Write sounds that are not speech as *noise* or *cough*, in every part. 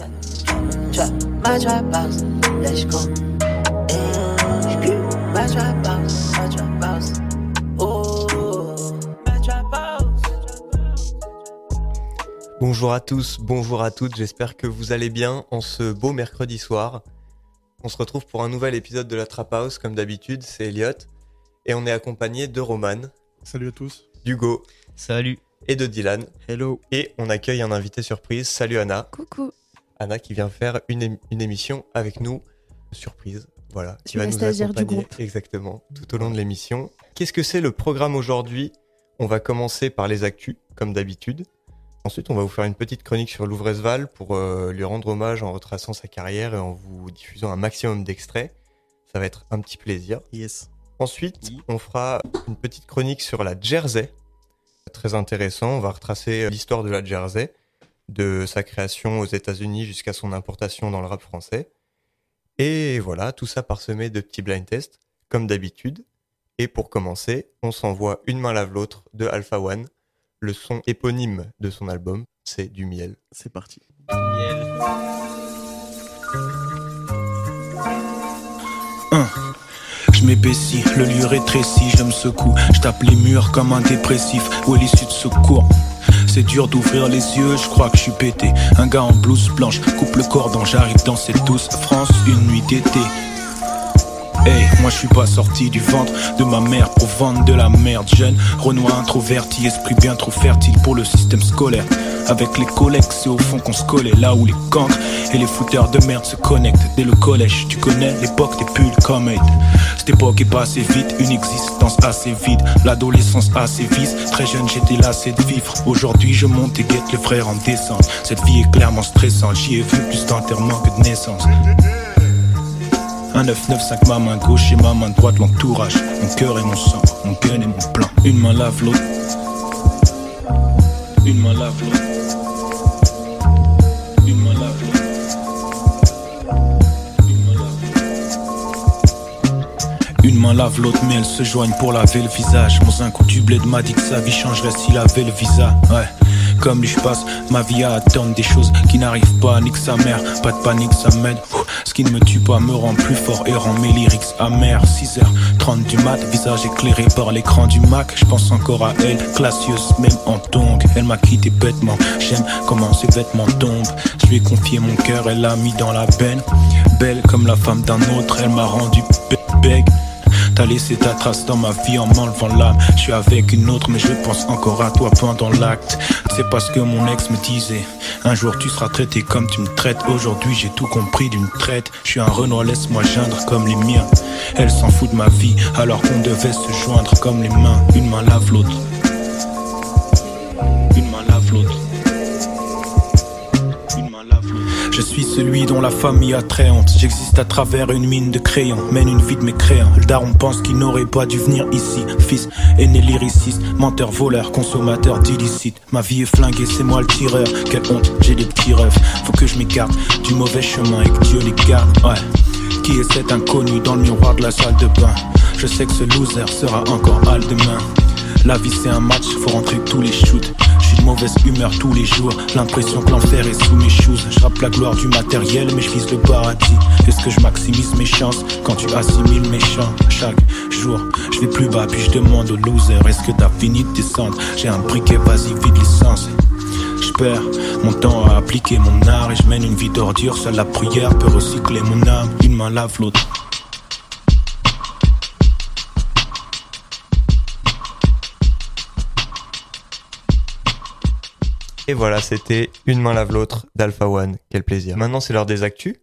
Trap, my trap house, let's go. Eh, My trap house. Oh, my trap house. Bonjour à tous, bonjour à toutes, j'espère que vous allez bien en ce beau mercredi soir. On se retrouve pour un nouvel épisode de la Trap House, comme d'habitude, c'est Elliot. Et on est accompagné de Roman, Salut à tous. d'Hugo Salut. et de Dylan. Hello. Et on accueille un invité surprise, salut Anna. Coucou. Anna qui vient faire une, ém- une émission avec nous, surprise, voilà, qui va nous du accompagner groupe. exactement tout au long de l'émission. Qu'est-ce que c'est le programme aujourd'hui? On va commencer par les actus, comme d'habitude. Ensuite, on va vous faire une petite chronique sur Louvresval pour euh, lui rendre hommage en retraçant sa carrière et en vous diffusant un maximum d'extraits. Ça va être un petit plaisir. Yes. Ensuite, on fera une petite chronique sur la Jersey. Très intéressant. On va retracer l'histoire de la Jersey, de sa création aux États-Unis jusqu'à son importation dans le rap français. Et voilà, tout ça parsemé de petits blind tests, comme d'habitude. Et pour commencer, on s'envoie Une main lave l'autre de Alpha One. Le son éponyme de son album, c'est du miel. C'est parti. Je m'épaissis, le lieu rétrécit, je me secoue, je tape les murs comme un dépressif, où est l'issue de secours c'est dur d'ouvrir les yeux, je crois que je suis pété. Un gars en blouse blanche, coupe le cordon, j'arrive dans cette douce France, une nuit d'été. Hey, moi je suis pas sorti du ventre de ma mère pour vendre de la merde jeune. Renoir introverti, esprit bien trop fertile pour le système scolaire. Avec les collègues, c'est au fond qu'on se collait, là où les cancres et les fouteurs de merde se connectent. Dès le collège, tu connais l'époque des pulls comme Cette époque est passée vite, une existence assez vide. L'adolescence assez vice, très jeune j'étais lassé de vivre. Aujourd'hui je monte et guette le frère en descente. Cette vie est clairement stressante, j'y ai vu plus d'enterrement que de naissance. Un 995 ma main gauche et ma main droite l'entourage Mon cœur et mon sang, mon gun et mon plan. Une main lave l'autre Une main lave l'autre Une main lave l'autre Une main lave l'autre Une main lave l'autre mais elles se joignent pour laver le visage. Mon zinc du bled m'a dit que sa vie changerait s'il avait le visa. Ouais. Comme lui je passe ma vie à attendre des choses qui n'arrivent pas, nique sa mère, pas de panique ça m'aide. Ce qui ne me tue pas me rend plus fort et rend mes lyrics amers. 6h30 du mat, visage éclairé par l'écran du Mac. Je pense encore à elle, classieuse même en tongue. Elle m'a quitté bêtement, j'aime comment ses vêtements tombent. Je lui ai confié mon cœur, elle l'a mis dans la benne. Belle comme la femme d'un autre, elle m'a rendu beg. T'as laissé ta trace dans ma vie en m'enlevant l'âme. Je suis avec une autre, mais je pense encore à toi pendant l'acte. C'est parce que mon ex me disait Un jour tu seras traité comme tu me traites. Aujourd'hui j'ai tout compris d'une traite. Je suis un Renoir, laisse-moi geindre comme les miens. Elle s'en fout de ma vie, alors qu'on devait se joindre comme les mains. Une main lave l'autre. Je suis celui dont la famille a très honte. J'existe à travers une mine de crayons, mène une vie de mécréant. Le daron pense qu'il n'aurait pas dû venir ici. Fils, aîné lyriciste, menteur, voleur, consommateur d'illicite. Ma vie est flinguée, c'est moi le tireur. Quelle honte, j'ai des petits rêves. Faut que je m'écarte du mauvais chemin et que Dieu les garde. Ouais. Qui est cet inconnu dans le miroir de la salle de bain? Je sais que ce loser sera encore hal demain. La vie c'est un match, faut rentrer tous les shoots. Mauvaise humeur tous les jours. L'impression que l'enfer est sous mes shoes. Je rappe la gloire du matériel, mais je vise le paradis. Est-ce que je maximise mes chances quand tu assimiles mes chants? Chaque jour, je vais plus bas, puis je demande au loser Est-ce que t'as fini de descendre? J'ai un briquet, vas-y, vide l'essence. Je perds mon temps à appliquer mon art et je mène une vie d'ordure. Seule la prière peut recycler mon âme. Une main lave l'autre. Et voilà, c'était Une main lave l'autre d'Alpha One. Quel plaisir. Maintenant, c'est l'heure des actus.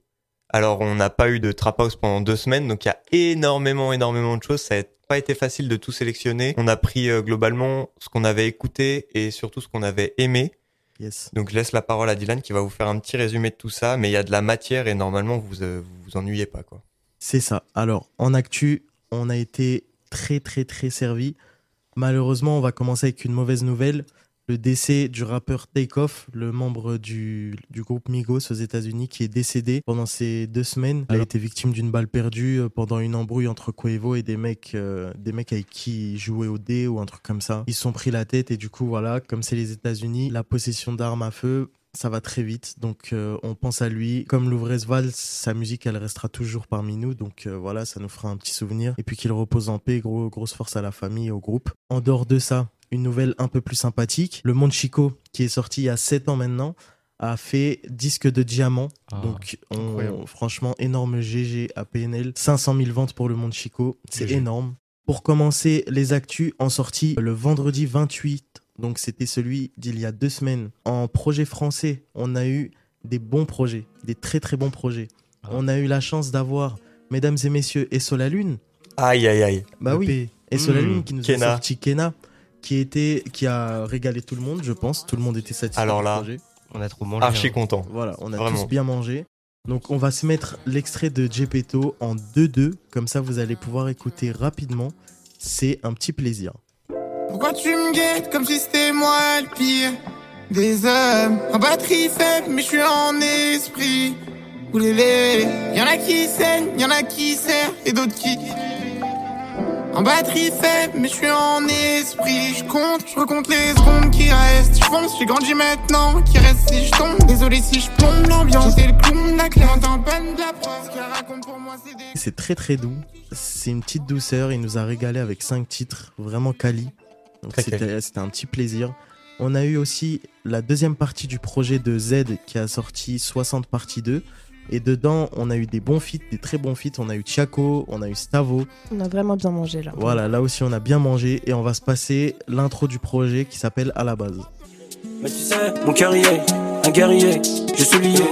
Alors, on n'a pas eu de Trap House pendant deux semaines, donc il y a énormément, énormément de choses. Ça n'a pas été facile de tout sélectionner. On a pris euh, globalement ce qu'on avait écouté et surtout ce qu'on avait aimé. Yes. Donc, je laisse la parole à Dylan qui va vous faire un petit résumé de tout ça. Mais il y a de la matière et normalement, vous euh, vous, vous ennuyez pas, quoi. C'est ça. Alors, en actu, on a été très, très, très servi. Malheureusement, on va commencer avec une mauvaise nouvelle. Le décès du rappeur Takeoff, le membre du, du groupe Migos aux États-Unis, qui est décédé pendant ces deux semaines. Il a été victime d'une balle perdue euh, pendant une embrouille entre Quavo et des mecs, euh, des mecs avec qui il jouait au dé ou un truc comme ça. Ils se sont pris la tête et du coup, voilà, comme c'est les États-Unis, la possession d'armes à feu, ça va très vite. Donc euh, on pense à lui. Comme Val, sa musique, elle restera toujours parmi nous. Donc euh, voilà, ça nous fera un petit souvenir. Et puis qu'il repose en paix, gros, grosse force à la famille et au groupe. En dehors de ça, une nouvelle un peu plus sympathique. Le Monde Chico, qui est sorti il y a 7 ans maintenant, a fait disque de diamant. Ah, Donc on, franchement, énorme GG à PNL. 500 000 ventes pour le Monde Chico. C'est énorme. Pour commencer, les actus en sortie le vendredi 28 donc c'était celui d'il y a deux semaines. En projet français, on a eu des bons projets, des très très bons projets. Ah. On a eu la chance d'avoir, mesdames et messieurs, Et la Lune. Aïe, aïe, aïe. Bah oui. Et la Hmm. Lune qui nous Kena. a sorti Kena, qui, était, qui a régalé tout le monde, je pense. Tout le monde était satisfait Alors là, projet. On a trop mangé. Archi hein. content. Voilà, on a Vraiment. tous bien mangé. Donc on va se mettre l'extrait de Gepetto en 2-2, comme ça vous allez pouvoir écouter rapidement. C'est un petit plaisir. Pourquoi tu me guettes comme si c'était moi le pire des hommes? En batterie faible, mais je suis en esprit. Oulélé, y'en a qui saignent, y'en a qui serrent et d'autres qui. En batterie faible, mais je suis en esprit. Je compte, je recompte les secondes qui restent. Je fonce, j'ai grandi maintenant. Qui reste si je tombe Désolé si je plombe l'ambiance. J'étais le clown de la clé, en peine de la preuve. Ce qu'elle raconte pour moi, c'est des. C'est très très doux. C'est une petite douceur. Il nous a régalé avec cinq titres vraiment quali. Donc c'était c'était un petit plaisir. On a eu aussi la deuxième partie du projet de Z qui a sorti 60 partie 2. Et dedans, on a eu des bons feats, des très bons feats. On a eu Chaco, on a eu Stavo. On a vraiment bien mangé là. Voilà, là aussi, on a bien mangé. Et on va se passer l'intro du projet qui s'appelle À la base. Mais tu sais, mon guerrier, un guerrier, je suis lié.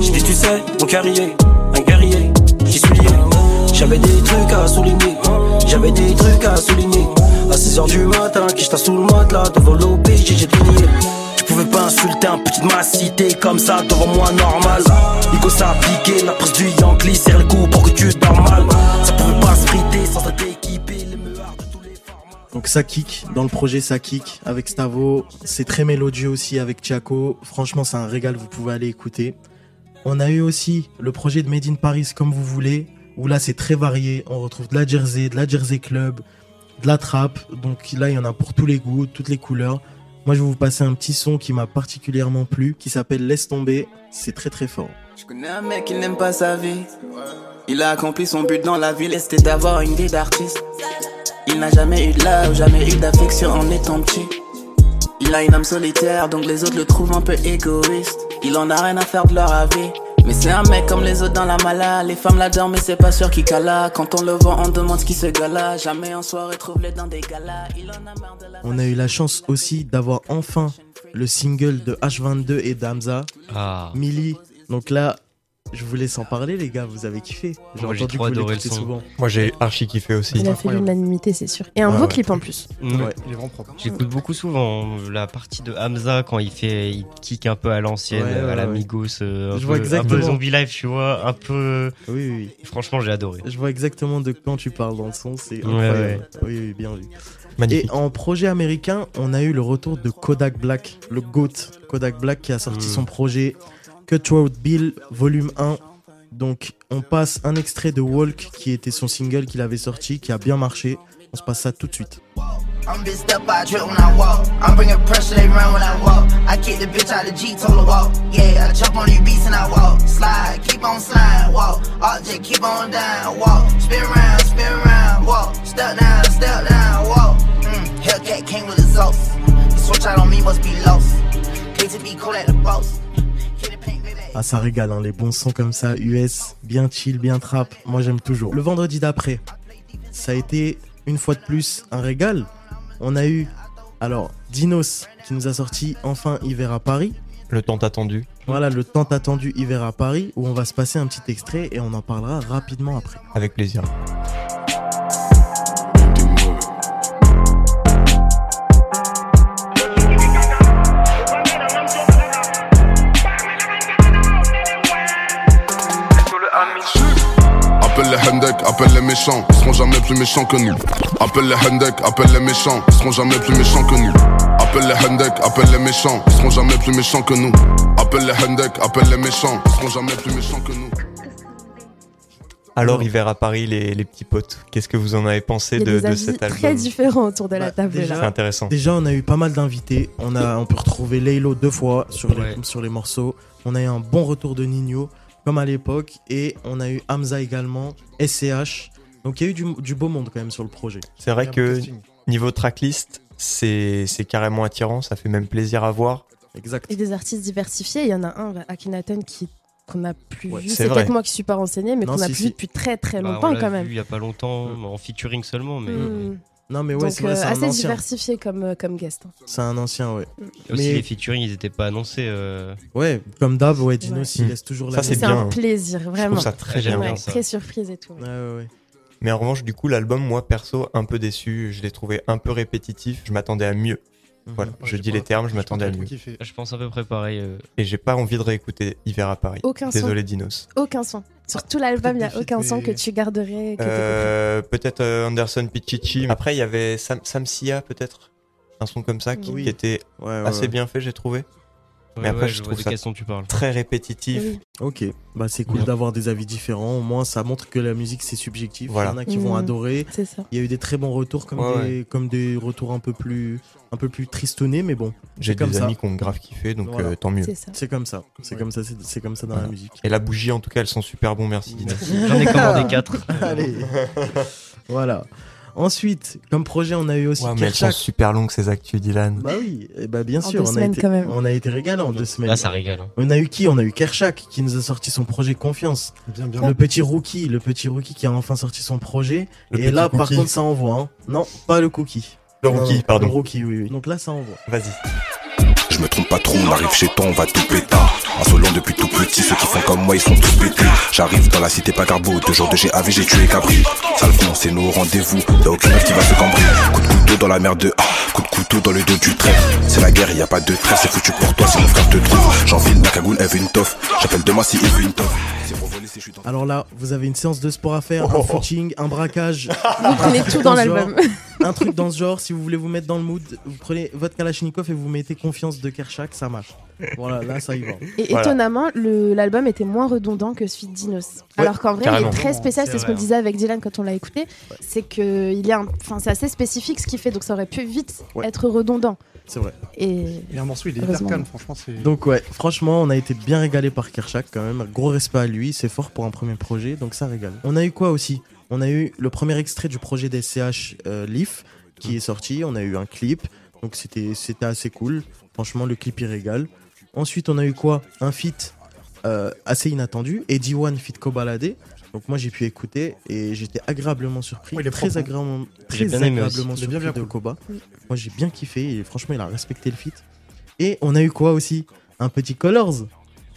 Je dis, tu sais, mon guerrier, un guerrier, j'y suis lié. J'avais des trucs à souligner, j'avais des trucs à souligner. À 6h du matin, qui j't'a sous le matelas, devant l'OPJ, j'ai tout pas insulter un petit de ma cité comme ça devant moi normal. Nico ça a piqué, la du Yankee, le pour que tu. Ça pouvait pas se friter sans être équipé, les meuhards de tous les. Donc ça kick, dans le projet ça kick avec Stavo, c'est très mélodieux aussi avec Chaco, franchement c'est un régal, vous pouvez aller écouter. On a eu aussi le projet de Made in Paris comme vous voulez, où là c'est très varié, on retrouve de la Jersey, de la Jersey Club, de la trap, donc là il y en a pour tous les goûts, toutes les couleurs. Moi je vais vous passer un petit son qui m'a particulièrement plu, qui s'appelle Laisse tomber, c'est très très fort. Je connais un mec qui n'aime pas sa vie. Il a accompli son but dans la ville, et c'était d'avoir une vie d'artiste. Il n'a jamais eu de love, jamais eu d'affection en étant petit. Il a une âme solitaire, donc les autres le trouvent un peu égoïste. Il en a rien à faire de leur avis. Mais c'est un mec comme les autres dans la mala. Les femmes l'adorent, mais c'est pas sûr qu'il cala. Quand on le voit, on demande ce qui se gala. Jamais en soirée, trouve-les dans des galas. Il en a marre de la On a eu la chance aussi d'avoir enfin le single de H22 et d'Amza, Ah. Millie. Donc là, je vous laisse en parler les gars, vous avez kiffé. J'ai Moi, j'ai entendu trop que vous adoré le l'écoutez son. souvent. Moi, j'ai archi kiffé aussi. Il a fait l'unanimité, c'est sûr. Et un Ouais, beau ouais. clip en plus. Mm. Ouais. Il est vraiment propre. J'écoute beaucoup souvent la partie de Hamza quand il fait, il kick un peu à l'ancienne, Ouais, ouais, à la ouais. Migos, euh, un, Je vois peu, un exactement. peu zombie life, tu vois, un peu. Oui, oui, oui. Franchement, j'ai adoré. Je vois exactement de quand tu parles dans le son, c'est Ouais, incroyable. Oui, oui, bien vu. Magnifique. Et en projet américain, on a eu le retour de Kodak Black, le GOAT Kodak Black qui a sorti Mm. son projet Cutthroat Bill Volume 1. Donc on passe un extrait de Walk qui était son single qu'il avait sorti, qui a bien marché. On se passe ça tout de suite. I'm bitched up, I drip when I walk. I'm bringing pressure, they run when I walk. I kick the bitch out the G, told her walk. Yeah, I jump on these beats and I walk. Slide, keep on sliding, walk. Object, keep on down, walk. Spin round, spin round, walk. Step down, step down, walk. Mm, Hellcat came with results. The switch out on me must be lost. KTB cool at the boss. Ah ça régale, hein, les bons sons comme ça, US, bien chill, bien trap, moi j'aime toujours. Le vendredi d'après, ça a été une fois de plus un régal. On a eu, alors, Dinos qui nous a sorti enfin Hiver à Paris. Le temps attendu. Voilà le tant attendu Hiver à Paris où on va se passer un petit extrait et on en parlera rapidement après. Avec plaisir. Méchants, ils seront jamais plus méchants que nous. Appelle les Hendek, appelle les méchants, ils seront jamais plus méchants que nous. Appelle les Hendek, appelle les méchants, ils seront jamais plus méchants que nous. Appelle les Hendek, appelle les méchants, ils seront jamais plus méchants que nous. Alors, hiver à Paris, les, les petits potes, qu'est-ce que vous en avez pensé de, de cet album très différents autour de la Bah, table déjà- C'est intéressant. Déjà, on a eu pas mal d'invités. On, a, on peut retrouver Laylo deux fois sur les, Ouais. sur les morceaux. On a eu un bon retour de Nino, comme à l'époque. Et on a eu Hamza également, SCH. Donc il y a eu du, du beau monde quand même sur le projet. C'est vrai que casting. niveau tracklist, c'est c'est carrément attirant, ça fait même plaisir à voir. Exact. Et des artistes diversifiés, il y en a un, Akhenaton, qui qu'on n'a plus Ouais, vu. c'est C'est vrai. peut-être moi qui suis pas renseigné, mais qu'on a si, plus si. vu depuis très très Bah, on longtemps quand vu même. il y a pas longtemps en featuring seulement, mais Mm. Non, mais ouais, c'est vrai, euh, c'est assez ancien. diversifié comme, euh, comme guest. hein. C'est un ancien, ouais. aussi Mais- les featuring ils étaient pas annoncés. euh, Ouais, comme d'hab, ouais, Dino, Ouais. s'il Mm. laisse toujours Ça, la c'est C'est bien, un hein. plaisir, Je vraiment. trouve ça très J'aime bien. Ouais, ça. très surprise et tout. Ouais, ouais, ouais. Mais en revanche, du coup, l'album, moi perso, un peu déçu. Je l'ai trouvé un peu répétitif. Je m'attendais à mieux. Voilà, Ouais, je dis pas- les termes, je m'attendais à mieux. kiffé. Je pense à peu près pareil. euh. Et j'ai pas envie de réécouter Hiver à Paris. Aucun son. Désolé, Dinos. Aucun son. Sur tout l'album, il n'y a aucun son que tu garderais. Euh, peut-être euh, Anderson Pichichi. Après, il y avait Sam, Sam Sia, peut-être. Un son comme ça qui, Oui. qui était Ouais, ouais, assez ouais. bien fait, j'ai trouvé. Ouais, Mais après, ouais, je je trouve ça- tu parles. Très répétitif. Oui. Ok, bah c'est cool d'avoir des avis différents. Au moins, ça montre que la musique c'est subjectif. Voilà. Il y en a qui vont Mhm. adorer. C'est ça. Il y a eu des très bons retours, comme, Ouais, des, comme des retours un peu plus, un peu plus tristonnés, mais bon, J'ai des ça. amis qui ont grave kiffé, donc Voilà. euh, tant mieux. C'est ça. c'est comme ça. C'est Ouais. comme ça, c'est comme ça dans Voilà. la musique. Et la bougie, en tout cas, elles sont super bons, merci. J'en ai commandé 4. *laughs* Allez, *laughs* voilà. Ensuite, comme projet, on a eu aussi Ouais, mais elles sont Kershak. super longues ces actus, Dylan. Bah oui, eh bah bien En sûr, deux on a, semaines, été, quand même. on a été régalé en deux semaines. Là ça régale. hein. On a eu qui? On a eu Kershak qui nous a sorti son projet Confiance. Bien, bien. Le petit rookie, le petit rookie qui a enfin sorti son projet. Le Et là, par contre, ça envoie. hein. Non, pas le cookie. Le Non, rookie, non, pardon. Le rookie, oui, oui. Donc là, ça envoie. Vas-y. Je me trompe pas trop, on arrive chez toi, on va tout pétard. Insolent depuis tout petit, ceux qui font comme moi, ils sont tous pétés. J'arrive dans la cité Pagarbo, deux jours de GAV, j'ai tué Cabri. Sale con, c'est nos rendez-vous, y'a aucune meuf qui va se cambrer. Coup de couteau dans la merde de ah, coup de couteau dans le dos du traître. C'est la guerre, y a pas de trêve, c'est foutu pour toi si mon frère te trouve. J'enfile ma cagoule, elle veut une toffe. J'appelle demain si il veut une toffe. C'est pour voler si je suis dans Alors là, vous avez une séance de sport à faire, Oh. un footing, un braquage, Vous prenez tout dans l'album. Un truc dans ce genre. Si vous voulez vous mettre dans le mood, vous prenez votre Kalachnikov et vous mettez confiance de Kershak, ça marche. Voilà, là, ça y va. Et Voilà. étonnamment, l'album était moins redondant que celui de Dinos. Alors qu'en vrai, il est très spécial. C'est ce qu'on disait avec Dylan quand on l'a écouté. C'est que il y a, un- enfin, c'est assez spécifique ce qu'il fait, donc ça aurait pu vite Ouais. être redondant. C'est vrai. Et Et un morceau, il est hyper calme, franchement. Donc ouais, franchement, on a été bien régalé par Kershak quand même. Gros respect à lui, c'est fort pour un premier projet, donc ça régale. On a eu quoi aussi? On a eu le premier extrait du projet d'SCH euh, Leaf qui est sorti. On a eu un clip, donc c'était c'était assez cool. Franchement, le clip il régale. Ensuite, on a eu quoi? Un feat euh, assez inattendu, Eddie One feat Kobalade. Donc moi j'ai pu écouter et j'étais agréablement surpris, Ouais, il est très hein. agréablement, J'ai très bien agréablement bien, surpris bien de cool. Koba. Moi j'ai bien kiffé et franchement il a respecté le feat. Et on a eu quoi aussi? Un petit Colors.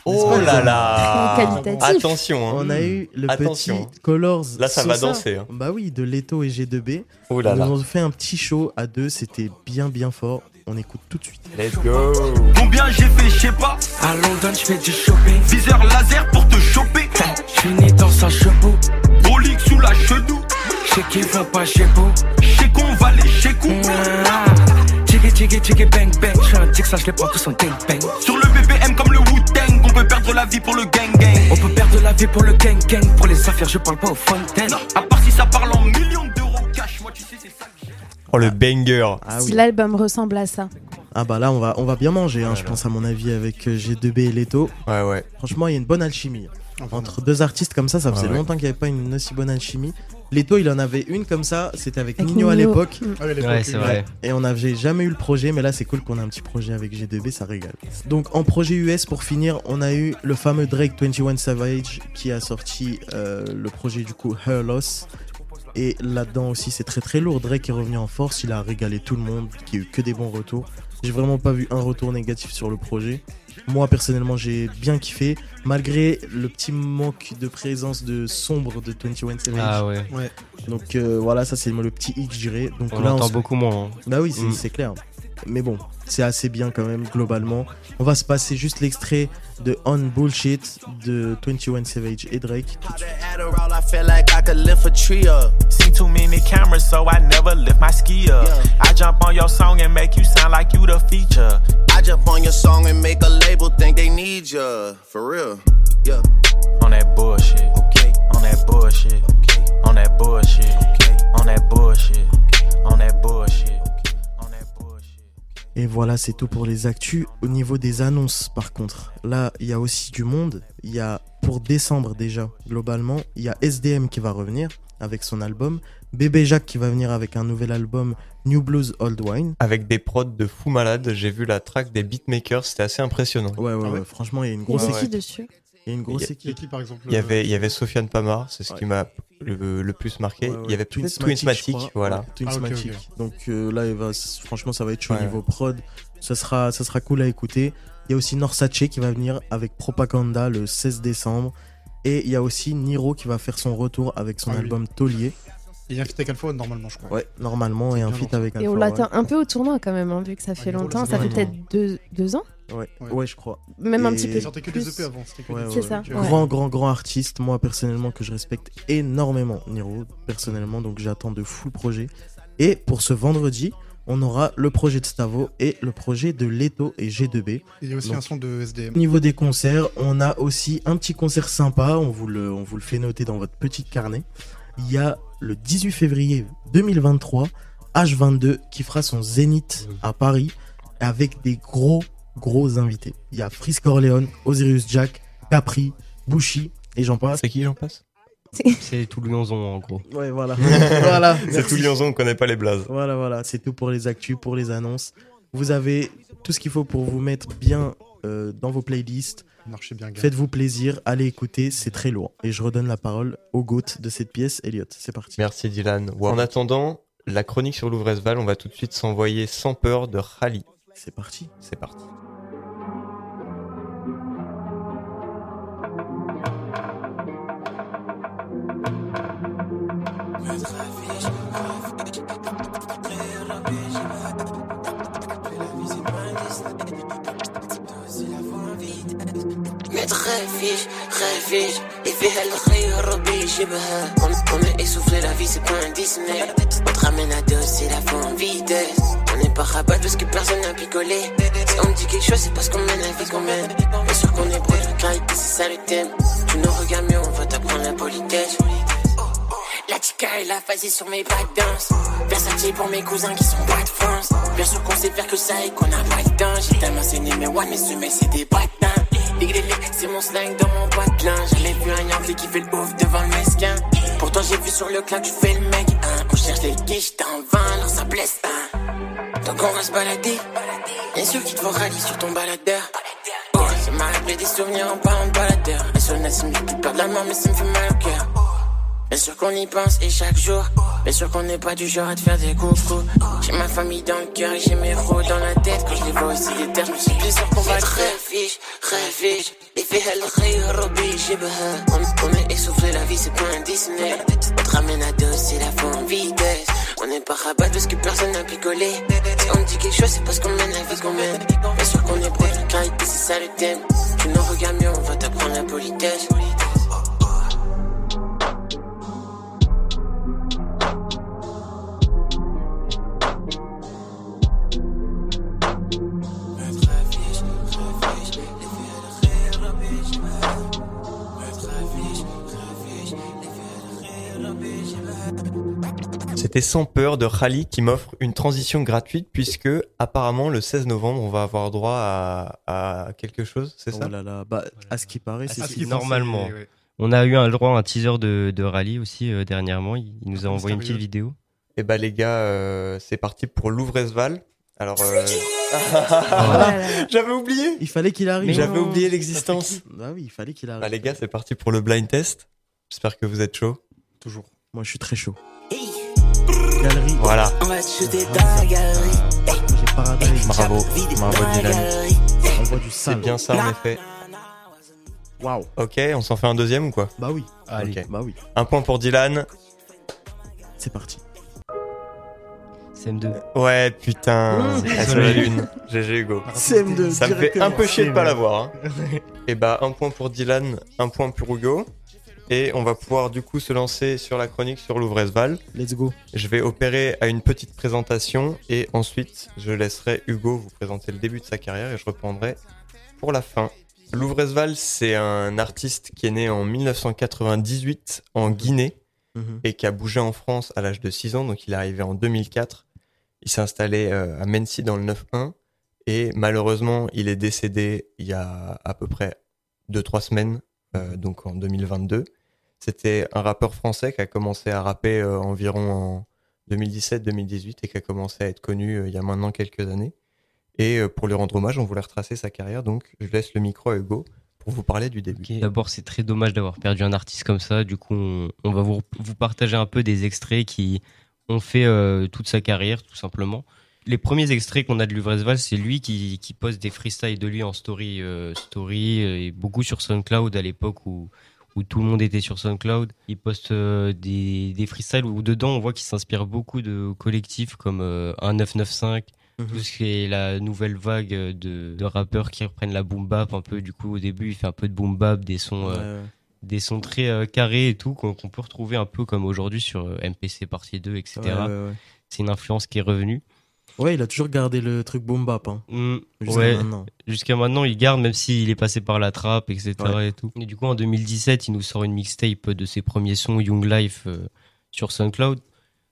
Oh là là. Attention, hein. On a eu le Attention. petit Colors. Là, ça va Sosa. danser, hein. Bah oui, de Leto et G2B. Oh là Ils nous ont fait un petit show à deux, c'était bien bien fort. On écoute tout de suite. Let's go Combien j'ai fait, je sais pas. À London, je fais du shopping. Viseur laser pour te choper. Je suis né dans un chevaux. Brolique sous la chedou. Chez qui vont pas chez vous. Chez qu'on va les chez qu'on. Jiggy, jiggy, jiggy, bang, bang. Je suis un tic, ça je les prends tous en ding, bang. Sur le BBM comme le Wu-Tang. On peut perdre la vie pour le gang gang. On peut perdre la vie pour le gang, gang. Pour les affaires, je parle pas aux fontaines. Non, à part si ça parle en millions d'euros cash. Moi, tu sais, c'est ça que. Oh le banger Ah si l'album ressemble à ça. Ah bah là on va, on va bien manger, hein, je Voilà. pense à mon avis avec euh, G2B et Leto. Ouais, ouais. Franchement il y a une bonne alchimie. Enfin, Entre deux artistes comme ça, ça faisait Ouais, ouais. longtemps qu'il n'y avait pas une aussi bonne alchimie. Leto il en avait une comme ça, c'était avec, Avec Nino à l'époque. Mm. ah ouais, l'époque, Ouais, c'est vrai. Et on n'avait jamais eu le projet, mais là c'est cool qu'on a un petit projet avec G2B, ça régale. Donc en projet US pour finir, on a eu le fameux Drake 21 Savage qui a sorti euh, le projet du coup Her Loss. Et là-dedans aussi c'est très très lourd. Drake est revenu en force, il a régalé tout le monde, qui a eu que des bons retours. J'ai vraiment pas vu un retour négatif sur le projet. Moi personnellement j'ai bien kiffé, malgré le petit manque de présence de sombre de 21 Savage. Ah ouais. Donc euh, voilà, ça c'est le petit hic, je dirais. Donc On là, l'entend se- beaucoup moins. hein. bah oui, c'est Mm. c'est clair. Mais bon, c'est assez bien quand même globalement. On va se passer juste l'extrait de On Bullshit de 21 Savage et Drake. On your song and On that bullshit. Okay. On bullshit. On bullshit. Voilà, c'est tout pour les actus. Au niveau des annonces, par contre, là, il y a aussi du monde. Il y a pour décembre déjà, globalement, il y a SDM qui va revenir avec son album, Bébé Jacques qui va venir avec un nouvel album, New Blues Old Wine. Avec des prods de fou malade, j'ai vu la track des beatmakers, c'était assez impressionnant. Ouais, ouais, Ah ouais ouais, franchement, il y a une grosse Ouais, qui dessus? Il y a une grosse Il y a- équipe. Qui, par exemple Il y euh, avait, il y avait Sofiane Pamar, c'est ce qui m'a le, le plus marqué. Ouais, ouais. Il y avait Twinsmatic, voilà. Ouais, Ah. Donc euh, là, il va, franchement, ça va être chaud au Ouais. niveau prod. Ça sera, ça sera cool à écouter. Il y a aussi Norsace qui va venir avec Propaganda le 16 décembre. Et il y a aussi Niro qui va faire son retour avec son Ah oui. album Taulier. Il y a un feat avec Alpha One, normalement, je crois. Ouais, normalement, et un feat avec Et Alpha on One. l'attend un peu au tournoi quand même, hein, vu que ça fait Niro, longtemps. Ça fait peut-être deux, deux ans, Ouais. Ouais. ouais, je crois. même un Et- petit Il peu sortait que plus. des EP avant. c'était que Ouais, des ça, ouais. Grand, grand, grand artiste. Moi, personnellement, que je respecte énormément, Niro, personnellement. Donc, j'attends de fou le projet. Et pour ce vendredi, on aura le projet de Stavo et le projet de Leto et G2B. Et Il y a aussi Donc- un son de SDM. Au niveau des concerts, on a aussi un petit concert sympa. On vous le, on vous le fait noter dans votre petit carnet. Il y a le 18 février 2023, H22 qui fera son zénith à Paris avec des gros, gros invités. Il y a Frisk Orleans, Osiris Jack, Capri, Bushi et j'en passe. C'est qui j'en passe C'est *laughs* tout le Lyonzon en gros. Ouais, voilà. *laughs* voilà. C'est tout Lyonzon, on connaît pas les blazes. Voilà, voilà, c'est tout pour les actus, pour les annonces. Vous avez tout ce qu'il faut pour vous mettre bien euh, dans vos playlists. Marchez bien, gars. Faites-vous plaisir, allez écouter, c'est très lourd. Et je redonne la parole au GOAT de cette pièce, Elliot. C'est parti. Merci Dylan. En attendant, la chronique sur Louvresval, on va tout de suite s'envoyer sans peur de Rally. C'est parti. C'est parti. متر خافيش خافيش اللي فيها الخير ربي يجيبها On, on est essoufflé, la vie c'est pas un Disney On te ramène à deux, c'est la fin en vitesse On n'est pas rabat parce que personne n'a picolé Si on me dit quelque chose, c'est parce qu'on mène la vie qu'on mène Bien sûr qu'on est beau de qualité, c'est ça le thème Tu nous regardes mieux, on va t'apprendre la politesse la tika est la phasée sur mes bacs danse Versatile pour mes cousins qui sont pas de France Bien sûr qu'on sait faire que ça et qu'on a pas le temps J'ai tellement saigné mes one, mes semelles c'est des patins Ligue les ligs, c'est mon slang dans mon patelin Jamais vu un yankee qui fait le ouf devant le mesquin. Pourtant j'ai vu sur le cloud, tu fais le mec. Hein. On cherche les guiches, t'en vain, alors ça blesse hein. Donc on va se balader. Bien sûr qu'il te faut rallier sur ton baladeur. Oh, ça m'a des souvenirs en parlant de baladeur. Et sur la sim, j'ai peur de la mort mais ça me fait mal au cœur Bien sûr qu'on y pense et chaque jour. Bien sûr qu'on n'est pas du genre à te faire des coucous. J'ai ma famille dans le cœur et j'ai mes roues dans la tête. Quand je les vois aussi les terres, je me suis bien sûr qu'on va être jibaha. On, on est essoufflé, la vie c'est pas un Disney. On te ramène à deux, c'est la en vitesse. On n'est pas rabat parce que personne n'a picolé. Si on dit quelque chose, c'est parce qu'on mène la vie qu'on mène. Bien sûr qu'on est proche de qualité, c'est ça le thème. Tu nous regardes mieux, on va t'apprendre la politesse. C'était sans peur de Rally qui m'offre une transition gratuite puisque apparemment le 16 novembre on va avoir droit à, à quelque chose, c'est ça? Oh là là, bah, à ce qui paraît, c'est ce qui Normalement. ouais. On a eu un droit à un teaser de, de rallye aussi euh, dernièrement. Il, il nous a envoyé une petite vidéo. Et bah les gars, euh, c'est parti pour Louvresval. Alors euh, *laughs* j'avais oublié. Il fallait qu'il arrive. J'avais oublié l'existence. Bah oui, il fallait qu'il arrive. Bah les gars, c'est parti pour le blind test. J'espère que vous êtes chaud. Toujours. Moi, je suis très chaud. Galerie. Voilà. On va te shooter dans la galerie. J'ai Paradise. Bravo, bravo Dylan. On voit du C'est bien ça en effet. Waouh. Ok, on s'en fait un deuxième ou quoi Bah oui. Allez. Bah oui. Un point pour Dylan. C'est parti. CM2. Ouais, putain. Mmh. Elle se la lune. GG Hugo. CM2. Ça me fait un peu chier de pas CM2. l'avoir. Hein. *laughs* Et bah un point pour Dylan, un point pour Hugo. Et on va pouvoir du coup se lancer sur la chronique sur Louvresval. Let's go. Je vais opérer à une petite présentation et ensuite je laisserai Hugo vous présenter le début de sa carrière et je reprendrai pour la fin. Louvresval, c'est un artiste qui est né en 1998 en Guinée Mhm. et qui a bougé en France à l'âge de 6 ans, donc il est arrivé en 2004. Il s'est installé euh, à Mency dans le 9-1 Et malheureusement, il est décédé il y a à peu près 2-3 semaines, euh, donc en 2022. C'était un rappeur français qui a commencé à rapper euh, environ en 2017-2018 et qui a commencé à être connu euh, il y a maintenant quelques années. Et euh, pour lui rendre hommage, on voulait retracer sa carrière, donc je laisse le micro à Hugo pour vous parler du début. D'abord, c'est très dommage d'avoir perdu un artiste comme ça. Du coup, on, on va vous, vous partager un peu des extraits qui ont fait toute sa carrière, tout simplement. Les premiers extraits qu'on a de Luvresval, c'est lui qui, qui poste des freestyles de lui en story, story et beaucoup sur SoundCloud à l'époque où, où tout le monde était sur SoundCloud. Il poste euh, des, des freestyles où dedans on voit qu'il s'inspire beaucoup de collectifs comme euh, 1995, Mhm. tout ce qui est la nouvelle vague de, de rappeurs qui reprennent la boom bap un peu. Du coup, au début, il fait un peu de boom bap, des sons, euh, Ouais, ouais. des sons très euh, carrés et tout, qu'on peut retrouver un peu comme aujourd'hui sur MPC partie 2, etc. Ouais. C'est une influence qui est revenue. Ouais, il a toujours gardé le truc boom bap. Hein. Mm, Jusqu'à ouais. maintenant. Jusqu'à maintenant, il garde, même s'il est passé par la trappe, etc. Ouais. Et, tout. et du coup, en 2017, il nous sort une mixtape de ses premiers sons Young Life euh, sur SoundCloud.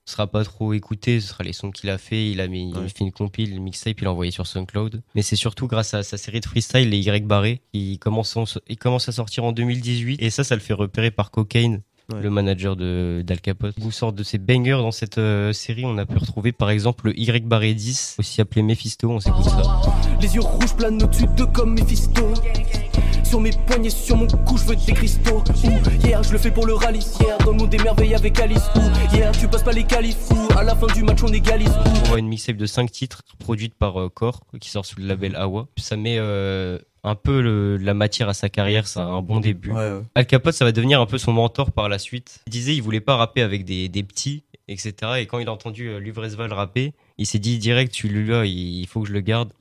Ce sera pas trop écouté, ce sera les sons qu'il a fait. Il a mis, il fait une compile, une mixtape, il l'a envoyé sur SoundCloud. Mais c'est surtout grâce à sa série de freestyle, les Y barrés, qui commence, en- il commence à sortir en 2018. Et ça, ça le fait repérer par Cocaine. Ouais. Le manager de d'Al Capote. Il nous sort de ses bangers dans cette euh, série. On a pu retrouver par exemple le Y barré 10, aussi appelé Mephisto. On s'écoute ça. Les yeux rouges planent au-dessus d'eux comme Mephisto. Sur mes poignets, sur mon cou, je veux des cristaux. Ouh, yeah, je le fais pour le rallye. Yeah, dans le monde des merveilles avec Alice. Ouh, yeah, tu passes pas les qualifs. Ouh, à la fin du match, on égalise. Ouh. On voit une mixtape de 5 titres produite par euh, Core qui sort sous le label Awa. Ça met euh, un peu le- la matière à sa carrière, ça a un bon début. Ouais, ouais. Al Capote, ça va devenir un peu son mentor par la suite. Il disait il voulait pas rapper avec des, des petits, etc. Et quand il a entendu euh, Luvresval rapper, il s'est dit direct, celui-là, il, il faut que je le garde.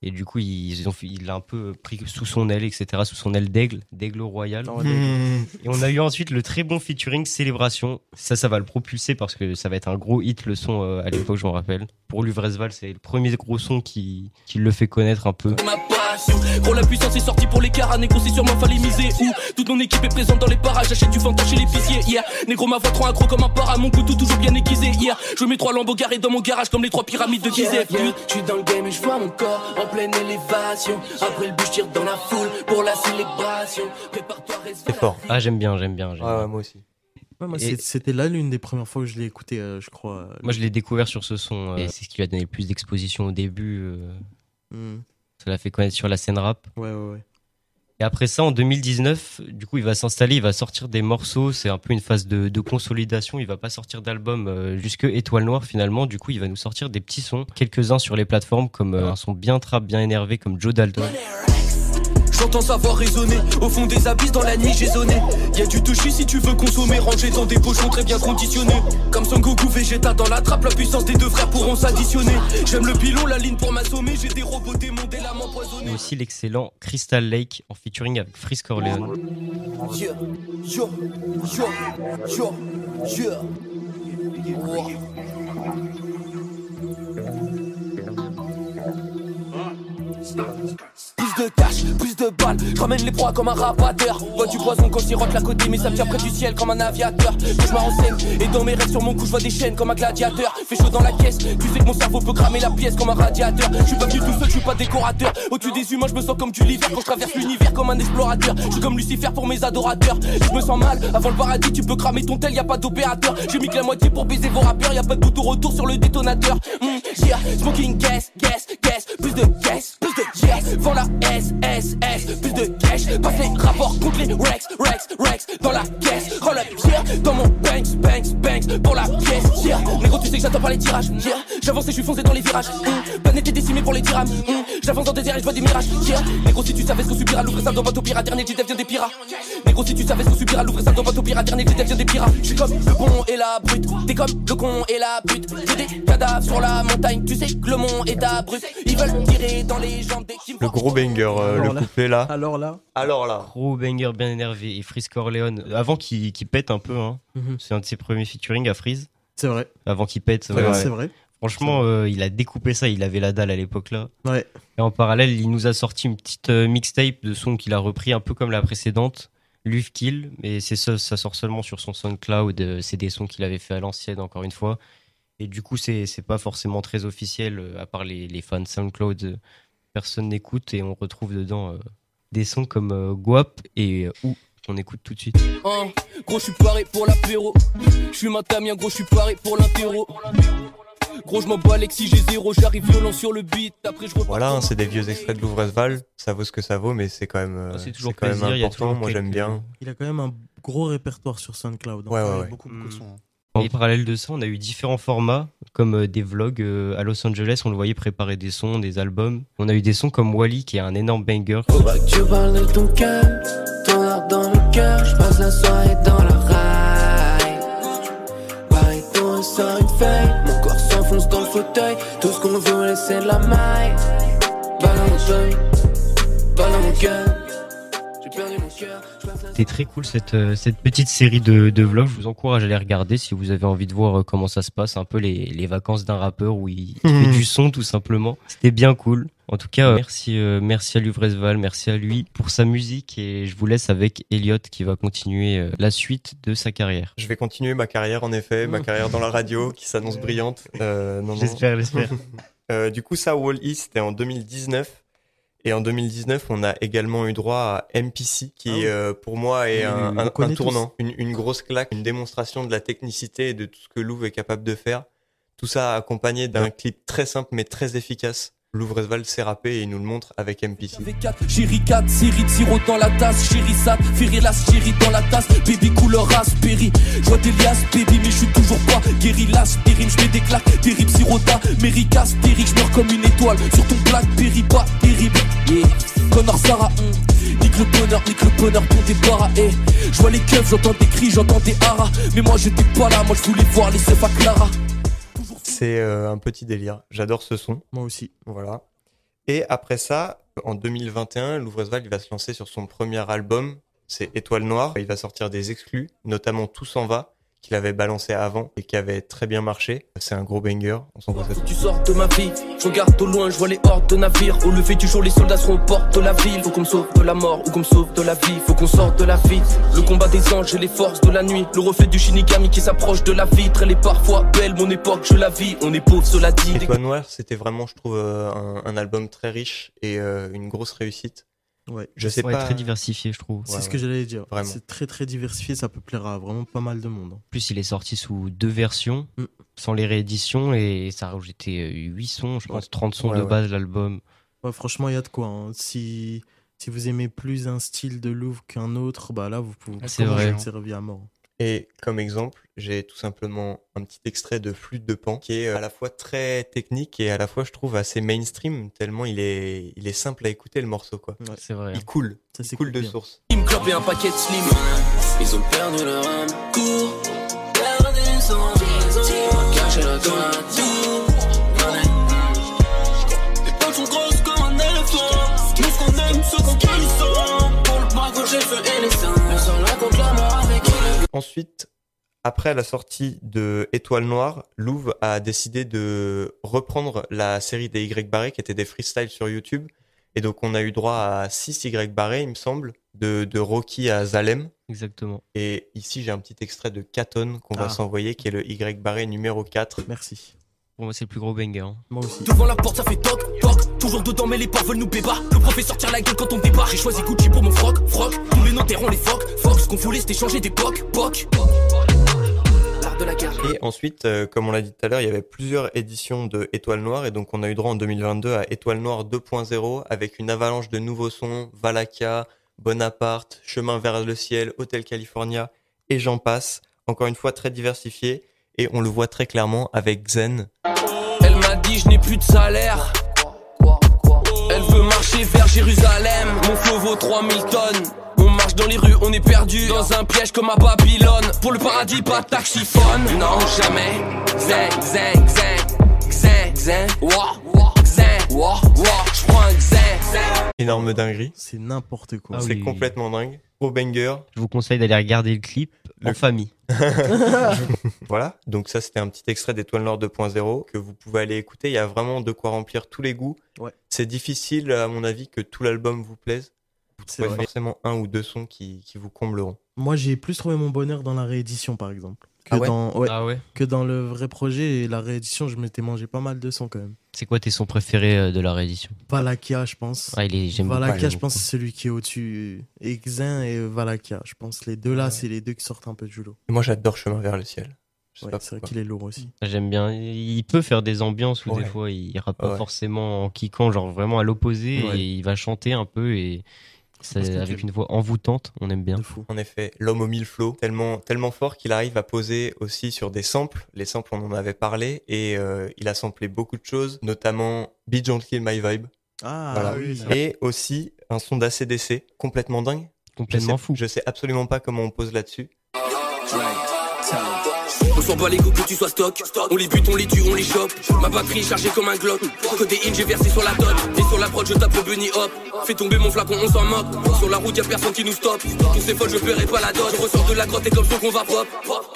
Et du coup, ils ont, il l'a un peu pris sous son aile, etc., sous son aile d'aigle, d'aigle royal. Et on a eu ensuite le très bon featuring Célébration. Ça, ça va le propulser parce que ça va être un gros hit le son euh, à l'époque, je m'en rappelle. Pour Luvresval, c'est le premier gros son qui, qui le fait connaître un peu. Ma passion, gros la puissance est sortie pour les caras, négro c'est sûrement fallait miser Ouh, toute mon équipe est présente dans les parages, j'achète du fantasme chez l'épicier Yeah, négro ma voix trop accro comme un para, mon couteau toujours bien aiguisé Yeah, je mets trois lambeaux garés dans mon garage comme les trois pyramides de Gizeh yeah, Je suis dans le game et je vois mon corps en pleine élévation Après le but je tire dans la foule pour la célébration Prépare-toi reste C'est fort. Ah, j'aime bien, j'aime bien. j'aime Ouais, bien. ouais, moi aussi. Ouais, moi, Et- c'était là l'une des premières fois que je l'ai écouté, euh, je crois. Moi, je l'ai découvert sur ce son. euh, et c'est ce qui lui a donné le plus d'exposition au début. euh, Hmm. Ça l'a fait connaître sur la scène rap. Ouais, ouais, ouais. Et après ça, en 2019, du coup, il va s'installer, il va sortir des morceaux. C'est un peu une phase de, de consolidation. Il va pas sortir d'album euh, jusque Étoile Noire finalement. Du coup, il va nous sortir des petits sons, quelques-uns sur les plateformes, comme euh, un son bien trap, bien énervé, comme Joe Dalton. J'entends sa voix résonner. Au fond des abysses dans la nuit j'ai zoné. Y'a du touchy si tu veux consommer. Rangé dans des pochons très bien conditionnés Comme Son Goku Vegeta dans la trappe La puissance des deux frères pourront s'additionner. J'aime le pilon, la ligne pour m'assommer. J'ai des robots démons, des lames empoisonnées Et aussi l'excellent Crystal Lake en featuring avec Frisk Corleone. Yeah, yo, yo, yo, yeah. Plus de cash, plus de balles, je ramène les proies comme un rabatteur. Vois du poison quand rote la côté, mais ça me tient près du ciel comme un aviateur. Je me renseigne, et dans mes rêves sur mon cou, je vois des chaînes comme un gladiateur. Fait chaud dans la caisse, tu sais que mon cerveau peut cramer la pièce comme un radiateur. Je suis pas venu tout seul, je suis pas décorateur. Au-dessus des humains, je me sens comme du l'hiver quand je traverse l'univers comme un explorateur. Je suis comme Lucifer pour mes adorateurs. Je me sens mal, avant le paradis, tu peux cramer ton tel, y a pas d'opérateur. J'ai mis que la moitié pour baiser vos rappeurs, y a pas de bout au retour sur le détonateur. Mm, yeah, smoking gas, gas, gas, plus de gas, plus de yes. Vends la S, S, S, plus de cash. Passe les rapports contre les Rex, Rex, Rex, dans la caisse. Roll up, yeah, dans mon banks, banks, banks, pour la pièce, yeah. Négro, tu sais que j'attends pas les tirages, yeah. J'avance et je suis foncé dans les virages, mm. Planète est décimée pour les dirhams, mm. J'avance dans des airs et je vois des mirages, yeah. Négro, si tu savais ce qu'on subira, l'ouvrir ça dans votre pirate, dernier, tu deviens des pirates. Négro, si tu savais ce qu'on subira, l'ouvrir ça dans votre pirate, dernier, tu deviens des pirates. Je suis comme le bon et la brute, t'es comme le con et la pute. J'ai des cadavres sur la montagne, tu sais que le mont est à brut. Ils veulent tirer dans les Le gros banger, euh, le là- couplet là. Alors là, Alors là. Gros banger bien énervé. Et Freeze Corleone, avant qu'il pète un peu, hein. Mhm. c'est un de ses premiers featuring à Freeze. c'est vrai. Avant qu'il pète, C'est ouais, vrai, ouais. c'est vrai. Franchement, euh, il a découpé ça, il avait la dalle à l'époque là. Ouais. Et en parallèle, il nous a sorti une petite euh, mixtape de sons qu'il a repris un peu comme la précédente, Luv Kill, mais c'est ça, ça sort seulement sur son SoundCloud. euh, c'est des sons qu'il avait fait à l'ancienne, encore une fois. Et du coup, c'est pas forcément très officiel, à part les, les fans SoundCloud. Personne n'écoute et on retrouve dedans euh, des sons comme euh, Guap et euh, Ou qu'on écoute tout de suite. Hein, gros, je suis paré pour l'apéro. Je suis matamien, gros, je suis paré pour l'interro. Gros, je m'en bats Alexis, j'ai zéro, j'arrive violent sur le beat. Après, je. Voilà, hein, c'est des vieux extraits de Louvresval. Ça vaut ce que ça vaut, mais c'est quand même, Ah, c'est toujours quand même plaisir, a important. toujours Moi, j'aime bien. Il a quand même un gros répertoire sur SoundCloud. hein. Ouais, ouais, ouais. Beaucoup, beaucoup de sons. En parallèle de ça, on a eu différents formats, comme euh, des vlogs euh, à Los Angeles, on le voyait préparer des sons, des albums. On a eu des sons comme Wally, qui est un énorme banger. Faut pas que tu parles de ton cœur, ton art dans le cœur. Je passe la soirée dans la raille. Pareil, ton sort une feuille. Mon corps s'enfonce dans le fauteuil. Tout ce qu'on veut, c'est de la maille. Balle dans mon œil, balle dans mon cœur. C'était très cool cette, euh, cette petite série de, de vlogs. Je vous encourage à les regarder si vous avez envie de voir euh, comment ça se passe, un peu les, les vacances d'un rappeur où il, il fait du son tout simplement. C'était bien cool. En tout cas, euh, merci, euh, merci à Luvresval, merci à lui pour sa musique et je vous laisse avec Elliot qui va continuer euh, la suite de sa carrière. Je vais continuer ma carrière, en effet, ma carrière dans la radio qui s'annonce brillante. Euh, non, non. J'espère, j'espère. *laughs* Euh, du coup, ça, Wall E, c'était en 2019. Et en 2019, on a également eu droit à MPC, qui Ah oui. euh, pour moi est Oui, un, tournant, une, une grosse claque, une démonstration de la technicité et de tout ce que Louvre est capable de faire. Tout ça accompagné d'un clip très simple mais très efficace. Louvresval s'est rappé et il nous le montre avec MPC. V4, Chéri 4, série sirop dans la tasse, chéri sat, Ferilas, chéri dans la tasse, baby couleur vois des liasses, baby, mais je suis toujours pas guéri las, terrible, je des claques, terrible sirota, Mérica, stérique, je meurs comme une étoile sur ton Blackberry, pas terrible. Yeah. Connor Sarah, hum. nique le bonheur, nique le bonheur pour des barras, eh. Je vois les keufs, j'entends des cris, j'entends des haras, mais moi j'étais pas là, moi je voulais voir les Sefa Clara. C'est euh, un petit délire. J'adore ce son. Moi aussi. Voilà. Et après ça, en 2021, Louvresval il va se lancer sur son premier album. C'est Étoile Noire. Il va sortir des exclus, notamment Tout s'en va, qu'il avait balancé avant et qui avait très bien marché. C'est un gros banger. On s'en que tu sors de ma vie, je regarde au loin, je vois les hordes de navires. Au lever du jour, les soldats seront aux portes de la ville. Faut qu'on me sauve de la mort ou qu'on me sauve de la vie. Faut qu'on sorte de la vie. Le combat des anges et les forces de la nuit. Le reflet du Shinigami qui s'approche de la vitre. Elle est parfois belle, mon époque, je la vis. On est pauvre, cela dit. Étoile Noire, c'était vraiment, je trouve, euh, un, un album très riche et euh, une grosse réussite. Ouais. Je sais pas. très diversifié, je trouve. C'est Ouais, ce ouais. que j'allais dire. Vraiment. C'est très très diversifié, ça peut plaire à vraiment pas mal de monde. hein. En plus, il est sorti sous deux versions, Mm. sans les rééditions, et ça a rajouté euh, 8 sons, je pense 30 sons Ouais, de ouais. base l'album. Ouais, franchement, il y a de quoi. hein. Si, si vous aimez plus un style de Louvre qu'un autre, bah là, vous pouvez C'est vous vrai. être servi à mort. Et comme exemple, j'ai tout simplement un petit extrait de Flûte de Pan qui est euh, à la fois très technique et à la fois, je trouve, assez mainstream, tellement il est, il est simple à écouter le morceau, quoi. C'est vrai. Il coule. Ça, il c'est coule de bien. source. Il me clope et un paquet de slim. Ils ont perdu leur âme court Perdu son raison Caché là dans la tour Les poches sont grosses comme un éléphant. Nous ce qu'on aime, ce qu'on nous sort. Pour le bras gauche, j'ai feu et les sangs Ensuite, après la sortie de Étoile Noire, Louvre a décidé de reprendre la série des Y barrés qui étaient des freestyles sur YouTube. Et donc, on a eu droit à 6 Y barrés, il me semble, de, de Rocky à Zalem. Exactement. Et ici, j'ai un petit extrait de Katon qu'on Ah. va s'envoyer, qui est le Y barré numéro 4. Merci. Pour moi, c'est le plus gros banger. hein. Moi aussi. Devant la porte, ça fait toc, toc. Toujours dedans, mais les portes veulent nous bébar. Le professeur tire la gueule quand on débarque. J'ai choisi Gucci pour mon froc, froc. Tous les notaires ont les foc, foc. Ce qu'on voulait, c'était changer d'époque, poc. L'art de la guerre. Et ensuite, euh, comme on l'a dit tout à l'heure, il y avait plusieurs éditions de Étoile Noire. Et donc, on a eu droit en 2022 à Étoile Noire 2.0 avec une avalanche de nouveaux sons, Valakia, Bonaparte, Chemin vers le ciel, Hôtel California et j'en passe. Encore une fois, très diversifié. Et on le voit très clairement avec Zen. Elle m'a dit, je n'ai plus de salaire. Elle veut marcher vers Jérusalem. Mon flow vaut 3000 tonnes. On marche dans les rues, on est perdu dans un piège comme à Babylone. Pour le paradis, pas de taxiphone. Non, jamais. Zin, zin, zin, zin, zin. Wouah, wouah, zin, wouah, wouah. Je prends un zin, zin. Énorme dinguerie. C'est n'importe quoi. Ah C'est oui. complètement dingue. Gros banger. Je vous conseille d'aller regarder le clip en Le- famille. *laughs* Voilà, donc ça c'était un petit extrait d'Étoile Noire 2.0 que vous pouvez aller écouter. Il y a vraiment de quoi remplir tous les goûts. Ouais. C'est difficile, à mon avis, que tout l'album vous plaise. Vous C'est forcément un ou deux sons qui, qui vous combleront. Moi, j'ai plus trouvé mon bonheur dans la réédition, par exemple. Que, Ah ouais dans, ouais, Ah ouais que dans le vrai projet et la réédition, je m'étais mangé pas mal de sons quand même. C'est quoi tes sons préférés euh, de la réédition? Valakia, je pense. Ah, il est- j'aime. Valakia, je pense, c'est celui qui est au-dessus. Exin et Valakia. Je pense les deux là, c'est les deux qui sortent un peu du lot. Et moi, j'adore Chemin vers le ciel. Je sais Ouais, pas c'est vrai qu'il est lourd aussi. J'aime bien. Il peut faire des ambiances où Ouais. des fois il rappe pas Ouais. forcément en kickant, genre vraiment à l'opposé, Ouais. et il va chanter un peu et c'est avec une voix envoûtante, on aime bien. En effet, l'homme aux mille flots, tellement, tellement fort qu'il arrive à poser aussi sur des samples. Les samples, on en avait parlé, et euh, il a samplé beaucoup de choses, notamment Be Gentle My Vibe. Ah, Voilà. oui, ça. Et aussi un son d'ACDC, complètement dingue. Complètement je sais, Je sais absolument pas comment on pose là-dessus. On s'en bat les coups que tu sois stock. On les bute, on les tue, on les chope. Ma batterie chargée comme un glock. Que des hits, j'ai versé sur la dot. Et sur la prod, je tape le bunny hop. Fais tomber mon flacon, on s'en moque. Sur la route, y'a personne qui nous stoppe. Tous ces folles, je paierai pas la dot. Je ressors de la grotte et comme ça qu'on va pop.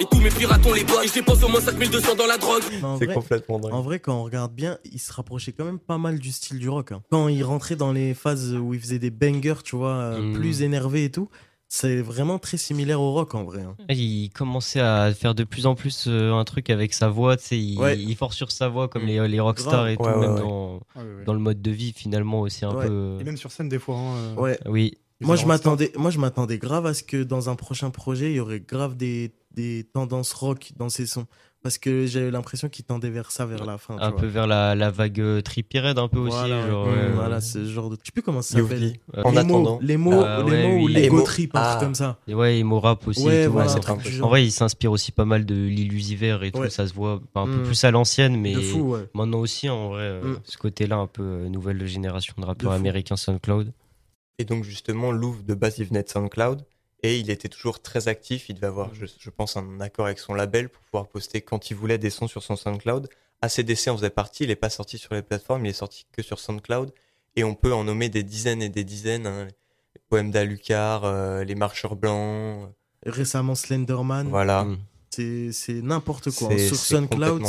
Et tous mes pirates, on les botte. Et je dépense au moins 5200 dans la drogue. Mais en C'est vrai- complètement dingue. En vrai, quand on regarde bien, il se rapprochait quand même pas mal du style du rock. hein. Quand il rentrait dans les phases où il faisait des bangers, tu vois, euh, Mm. plus énervés et tout, c'est vraiment très similaire au rock en vrai. hein. Il commençait à faire de plus en plus euh, un truc avec sa voix, tu sais, il, Ouais. il force sur sa voix comme les, les rockstars et tout, Ouais, même ouais. Dans, Ouais, ouais, ouais. dans le mode de vie finalement aussi un Ouais. peu. Et même sur scène, des fois. hein, euh, Ouais. Oui, Moi je, m'attendais, moi, je m'attendais grave à ce que dans un prochain projet, il y aurait grave des, des tendances rock dans ses sons. Parce que j'avais l'impression qu'il tendait vers ça vers la fin. tu un vois. peu vers la, la vague euh, Trippie Red un peu Voilà, aussi. Genre, ouais, ouais, voilà, ce genre de. Je sais plus comment ça s'appelle. Euh, En les attendant. mots, les mots, Ah, les ouais, mots ou oui. les Les go mots. trip, un Ah. truc comme ça. Et ouais, et rap aussi. Ouais, et tout, voilà, En vrai, il s'inspire aussi pas mal de l'illusiver et tout, Ouais. ça se voit un peu Mm. plus à l'ancienne, mais De fou, ouais. maintenant aussi, en vrai, euh, Mm. ce côté-là, un peu euh, nouvelle génération de rappeurs américains SoundCloud. Et donc justement, Louvre de base, il venait de SoundCloud. Et il était toujours très actif. Il devait avoir, je, je pense, un accord avec son label pour pouvoir poster quand il voulait des sons sur son SoundCloud. ACDC en faisait partie. Il n'est pas sorti sur les plateformes. Il est sorti que sur SoundCloud. Et on peut en nommer des dizaines et des dizaines. hein. Les poèmes d'Alucard, euh, les marcheurs blancs. Récemment, Slenderman. Voilà. Mm. C'est c'est n'importe quoi. C'est- Sur SoundCloud,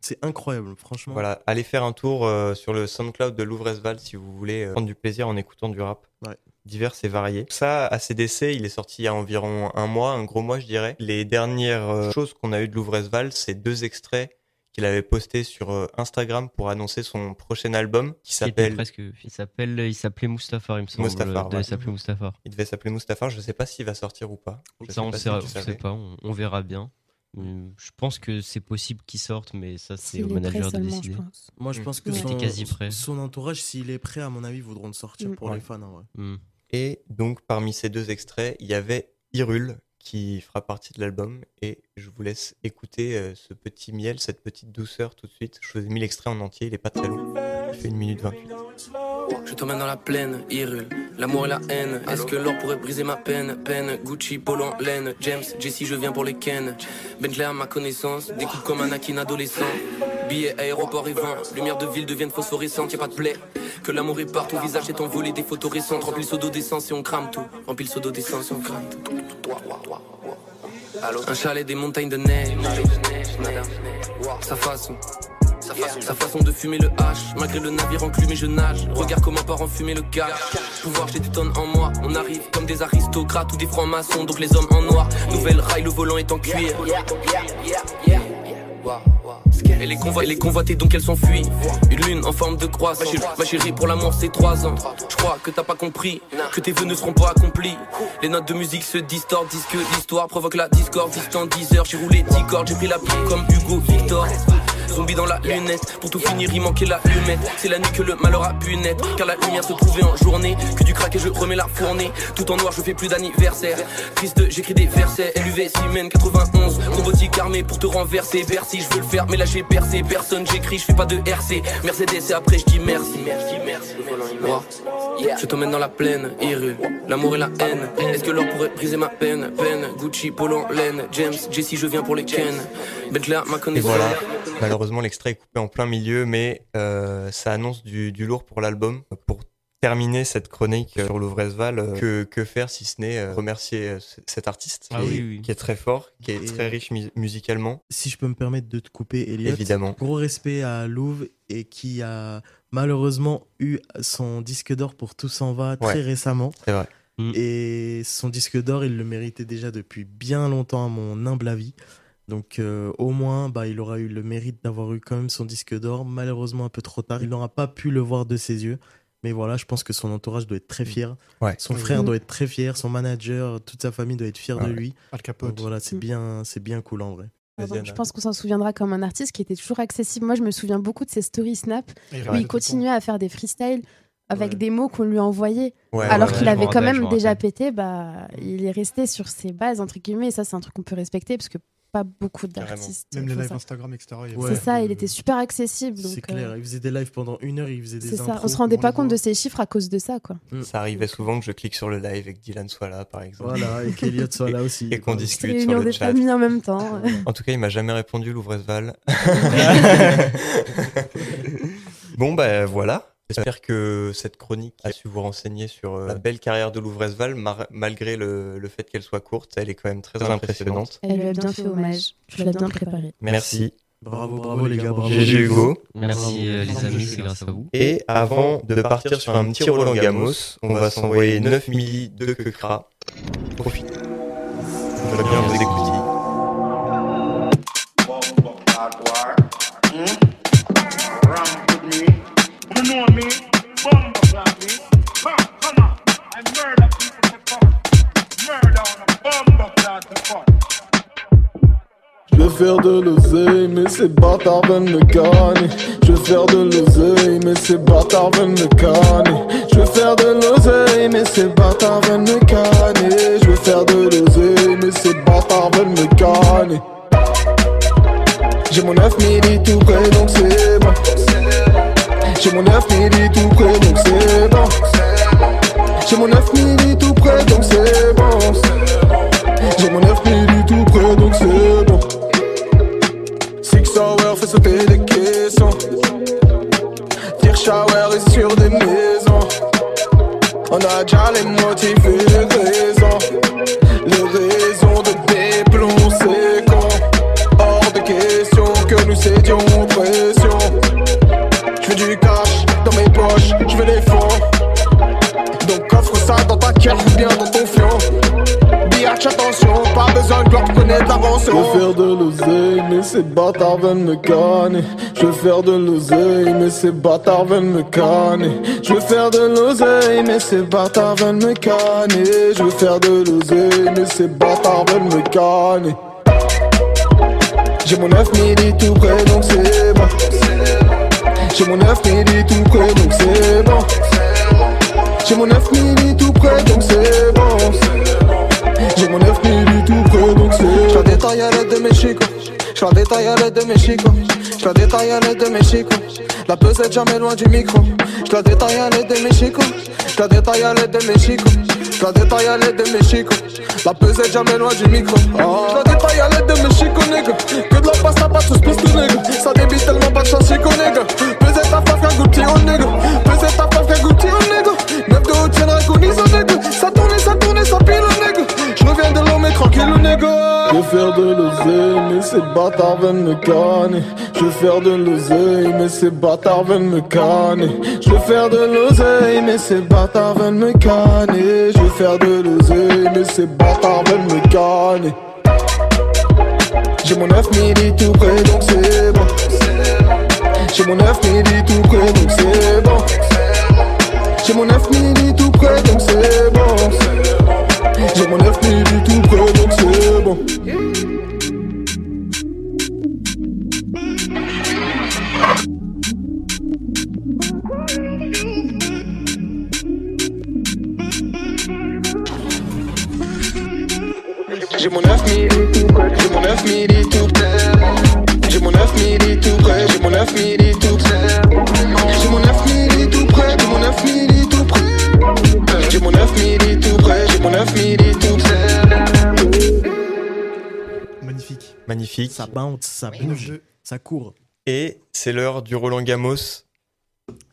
c'est incroyable, franchement. Voilà, allez faire un tour euh, sur le SoundCloud de Louvresval si vous voulez euh, prendre du plaisir en écoutant du rap. Ouais. Divers et variés. Ça, ACDC, il est sorti il y a environ un mois, un gros mois, je dirais. Les dernières euh, choses qu'on a eues de Louvresval, c'est deux extraits qu'il avait postés sur euh, Instagram pour annoncer son prochain album qui s'appelle. presque, il s'appelle, il s'appelait Mustafar, il me semble. Mustafar, Il devait ouais. s'appeler Mustafar. Il devait s'appeler Mustapha. Je sais pas s'il va sortir ou pas. Je Ça, sais on pas sait, si on tu sait savais. pas, on, on verra bien. Je pense que c'est possible qu'il sorte, mais ça, c'est au manager de décider. je. Moi, je Mm. pense que Ouais. son, T'es quasi prêt. son entourage, s'il est prêt, à mon avis, voudront le sortir Mm. pour Ouais. les fans. en vrai. Hum. Et donc, parmi ces deux extraits, il y avait Hyrule qui fera partie de l'album. Et je vous laisse écouter euh, ce petit miel, cette petite douceur tout de suite. Je vous ai mis l'extrait en entier, il est pas très long. Il fait une minute 28. Je t'emmène dans la plaine, Hyrule, l'amour et la haine. Est-ce que l'or pourrait briser ma peine? Peine, Gucci, Polo laine. James, Jessie, je viens pour les Ken. Bentley à ma connaissance, découpe comme un Akin adolescent. Billets, aéroport et vent, lumière de ville deviennent phosphorescentes, y'a pas de plaie. Que l'amour est par ton visage est envolé des photos récentes. Remplis le seau d'eau d'essence et on crame tout. Remplis le seau d'eau d'essence et on crame tout. Un chalet des montagnes de neige. Sa façon. Sa façon de fumer le H, malgré le navire enclume je nage. Regarde comment part en fumer le cash. Pouvoir, j'ai des tonnes en moi. On arrive comme des aristocrates ou des francs-maçons, donc les hommes en noir. Nouvelle rail, le volant est en cuir. Et les, convo- et les convoités donc elles s'enfuient Une lune en forme de croissant ma chérie, pour l'amour c'est trois ans. Je crois que t'as pas compris Que tes vœux ne seront pas accomplis. Les notes de musique se distordent Disent que l'histoire provoque la discorde. Distant 10 heures j'ai roulé 10 cordes. J'ai pris la pluie comme Hugo Victor Zombie dans la lunette. Pour tout finir il manquait la lumette C'est la nuit que le malheur a pu naître. Car la lumière se trouvait en journée. Que du crack et je remets la fournée. Tout en noir je fais plus d'anniversaire. Triste j'écris des versets. LUV Siemens 91 Robotique armée pour te renverser. Bercy je veux le faire mais là j'ai percé. Personne j'écris je fais pas de RC Mercedes et après je dis merci. Merci merci Moi, Je t'emmène dans la plaine Hyrule L'amour et la haine. Est-ce que l'or pourrait briser ma peine? Peine. Gucci Polo en laine. James Jessie je viens pour les Ken. Bentley ma Et connaissance voilà, malheureusement l'extrait est coupé en plein milieu, mais euh, ça annonce du, du lourd pour l'album. Pour terminer cette chronique sur Louvresval, euh, que, que faire si ce n'est euh, remercier cet artiste Ah qui, oui, est, oui. qui est très fort, qui est Et, très riche mu- musicalement. Si je peux me permettre de te couper, Elliot. Évidemment. Gros respect à Louvre et qui a malheureusement eu son disque d'or pour Tout s'en va très Ouais. récemment. C'est vrai. Mm. Et son disque d'or, il le méritait déjà depuis bien longtemps, à mon humble avis. Donc euh, au moins, bah, il aura eu le mérite d'avoir eu quand même son disque d'or. Malheureusement, un peu trop tard. Il n'aura pas pu le voir de ses yeux. Mais voilà, je pense que son entourage doit être très fier. Ouais. Son frère doit être très fier. Son manager, toute sa famille doit être fière de Ouais. lui. Al Capote. Donc voilà, c'est Mm. bien, c'est bien cool en vrai. Pardon, je Anna. pense qu'on s'en souviendra comme un artiste qui était toujours accessible. Moi, je me souviens beaucoup de ses stories Snap Et où il continuait à faire des freestyles avec Ouais. des mots qu'on lui envoyait. Ouais, Alors ouais, qu'il avait quand même me déjà pété, bah, il est resté sur ses bases, entre guillemets. Et ça, c'est un truc qu'on peut respecter parce que pas beaucoup d'artistes. Même les lives ça. Instagram, etc. il Ouais. C'est ça, il était super accessible. C'est clair. euh, Il faisait des lives pendant une heure, il faisait des C'est ça, on se rendait pas compte de ces chiffres à cause de ça, quoi. Ça arrivait souvent que je clique sur le live et que Dylan soit là, par exemple. Voilà, et qu'Eliott soit là aussi. Et qu'on discute sur le chat. familles en même temps. En tout cas, il m'a jamais répondu, Louvresval. *laughs* *laughs* bon, ben voilà. J'espère que cette chronique a su vous renseigner sur euh, la belle carrière de Louvresval, mar- malgré le, le fait qu'elle soit courte. Elle est quand même très impressionnante. Elle lui a bien fait hommage. Tu l'as bien préparé. Merci. Bravo, bravo les gars, bravo. GG Hugo. Merci euh, les amis, c'est grâce à vous. Et avant de partir sur un petit Roland Gamos, on va s'envoyer 9 milli de Kekra. Profitez. On va bien vous Je veux faire de l'oseille, mais ces bâtards veulent me gagner. Je veux faire de l'oseille, mais ces bâtards veulent me gagner. Je veux faire de l'oseille, mais ces bâtards veulent me gagner. Je veux faire de l'oseille, mais ces bâtards veulent me gagner. J'ai mon 9 milli tout près, donc c'est bon. J'ai mon 9 milli tout près, donc c'est bon. J'ai mon 9 milli tout près, donc c'est bon. Sauter des caissons. Shower est sur des maisons. On a déjà les motifs et les raisons. Les raisons de déplomb, c'est. Hors de question que nous cédions l'avancée. Je veux faire de l'oseille, mais ces bâtards veulent me canner. Je veux faire de l'oseille, mais ces bâtards veulent me canner. Je veux faire de l'oseille, mais ces bâtards veulent me canner. Je veux faire de l'oseille, mais ces bâtards veulent me canner. J'ai mon 9 milli tout près, donc c'est bon. J'ai mon 9 milli tout près, donc c'est bon. J'ai mon 9 milli tout près, donc c'est bon. J'ai mon 9 détaille à de mes chicots. Je la détaille à l'aide de mes chicots. Je la détaille à l'aide de mes chicots. La pesette jamais loin du micro. Je la détaille à l'aide de mes chicots. Je la détaille à l'aide de mes chicots. Je la détaille à de mes chicots. La pesette jamais loin du micro. Je la détaille à l'aide de mes chicots, nigga. Que de la pasta, pas tous plus tout, nigga. Ça débite tellement pas de chance, chico, nigga. Pesette ta femme, qu'un goût petit, oh, nigga. Pesette ta femme, qu'un goût petit, oh, nigga. Neuf de haut, tiendra conise, oh, nigga. Ça tourne, ça tourne, ça Je reviens de l'homme, mais tranquille, nigga. Je veux faire de l'oseille, mais ces bâtards veulent me canner. Je veux faire de l'oseille, mais ces bâtards veulent me canner. Je veux faire de l'oseille, mais ces bâtards veulent me canner. Je veux faire de l'oseille, mais ces bâtards veulent me canner. J'ai mon 9 milli tout près, donc c'est bon. J'ai mon 9 milli tout près, donc c'est bon. J'ai mon 9 milli tout près, Ça bouge, ça court. Et c'est l'heure du Roland Gamos.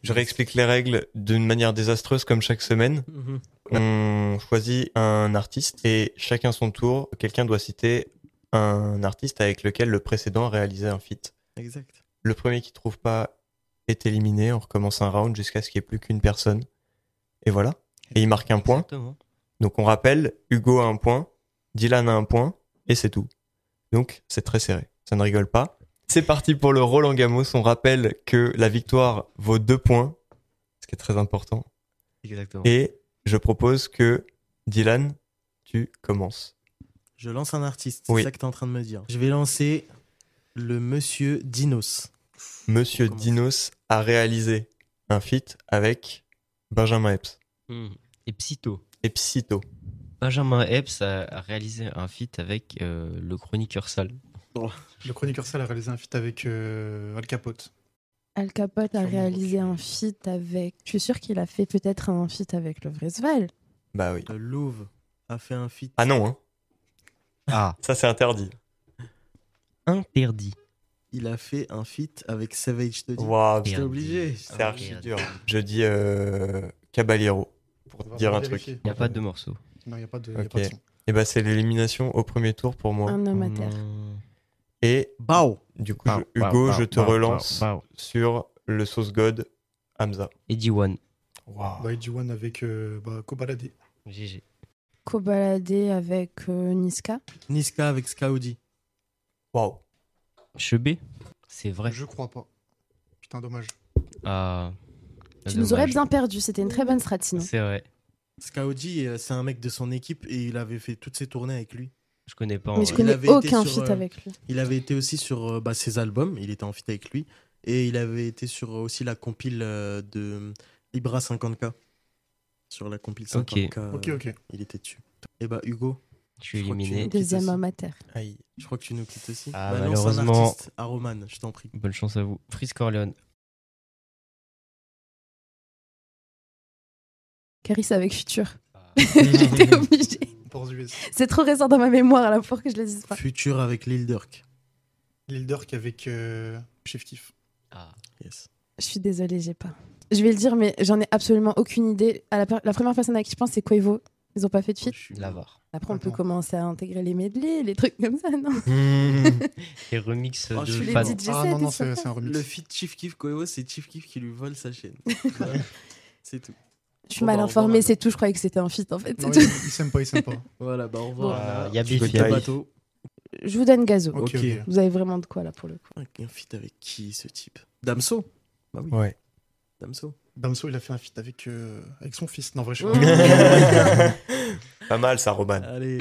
Je réexplique les règles d'une manière désastreuse comme chaque semaine. Mhm. On choisit un artiste et chacun son tour, quelqu'un doit citer un artiste avec lequel le précédent a réalisé un feat. Exact. Le premier qui trouve pas est éliminé. On recommence un round jusqu'à ce qu'il n'y ait plus qu'une personne. Et voilà. Et il marque un point. Exactement. Donc on rappelle, Hugo a un point, Dylan a un point, et c'est tout. Donc c'est très serré. Ça ne rigole pas. C'est parti pour le Roland Gamos. On rappelle que la victoire vaut deux points, ce qui est très important. Exactement. Et je propose que Dylan, tu commences. Je lance un artiste, Oui. c'est ça que tu es en train de me dire. Je vais lancer le monsieur Dinos. Monsieur Dinos a réalisé un feat avec Benjamin Epps. Et Psyto. et Psyto. Benjamin Epps a, a réalisé un feat avec euh, le chroniqueur sale. Le chroniqueur sale a réalisé un feat avec euh, Al Capote. Al Capote a réalisé un feat avec. Je suis sûr qu'il a fait peut-être un feat avec le Vresval. Bah oui. Le Louvre a fait un feat. Ah non, hein. Ah. *laughs* Ça c'est interdit. Interdit. Il a fait un feat avec Savage Study. Waouh, J'étais obligé. C'est archi dur. Je dis euh, Caballero pour dire pas un vérifier. truc. Il n'y a pas de morceau. Non, il n'y a pas de, y a Ok. pas de son. Et bah c'est l'élimination au premier tour pour moi. Un homme à terre. Et Bao. du coup, Bao, je- bao, Hugo, bao, je te bao, relance bao, bao. sur le sauce god Hamza. Eddie One. Waouh. Bah, One avec euh, bah, Kobalade. GG. Kobalade avec euh, Niska. Niska avec Skaudi. Waouh. Chebé. C'est vrai. Je crois pas. Putain, dommage. Ah. Tu nous aurais bien perdu, c'était une très bonne strat sinon. C'est vrai. Skaudi, euh, c'est un mec de son équipe et il avait fait toutes ses tournées avec lui. Je connais pas. en Mais je connais Il avait été aucun sur, feat euh, avec lui. Il avait été aussi sur euh, bah, ses albums, il était en feat avec lui. Et il avait été sur euh, aussi la compile de Libra 50K. Sur la compile 50K. euh, Ok, ok. Il était dessus. Et bah Hugo. Je suis éliminé. Deuxième aussi. homme à terre. Aïe. Je crois que tu nous quittes aussi. Ah, Bah, un malheureusement. artiste à Roman, je t'en prie. Bonne chance à vous. Freeze Corleone. Caris avec Futur. Ah. *laughs* J'étais obligée. US. C'est trop récent dans ma mémoire là pour que je le dise pas. Futur avec Lil Durk. Lil Durk avec euh, Chef Kiff. Ah. Yes. Je suis désolée, j'ai pas. Je vais le dire, mais j'en ai absolument aucune idée. À la, première personne à qui je pense, c'est Quavo. Ils ont pas fait de feat. L'avare. Après, on peut commencer à intégrer les medley, les trucs comme ça, non *laughs* *laughs* Et remix Oh, de je suis fans. Ah non, non, c'est un remix. Le feat Chief Keef Koeo, c'est Chief Keef qui lui vole sa chaîne. *laughs* c'est tout. Je suis mal bah, informée, revoir. c'est tout. Je croyais que c'était un feat en fait. Non, c'est *laughs* il, tout. il s'aime pas, il s'aime pas. *laughs* Voilà, bah au Bon. revoir. Euh, y a Biff, veux y a bateau. Je vous donne Gazo. Ok. Vous avez vraiment de quoi là pour le coup. Un feat avec qui ce type? Damso? Bah oui. Ouais. Damso. Damso, il a fait un feat avec, euh, avec son fils. Non, vrai, je suis *laughs* Pas mal ça, Roman. Allez.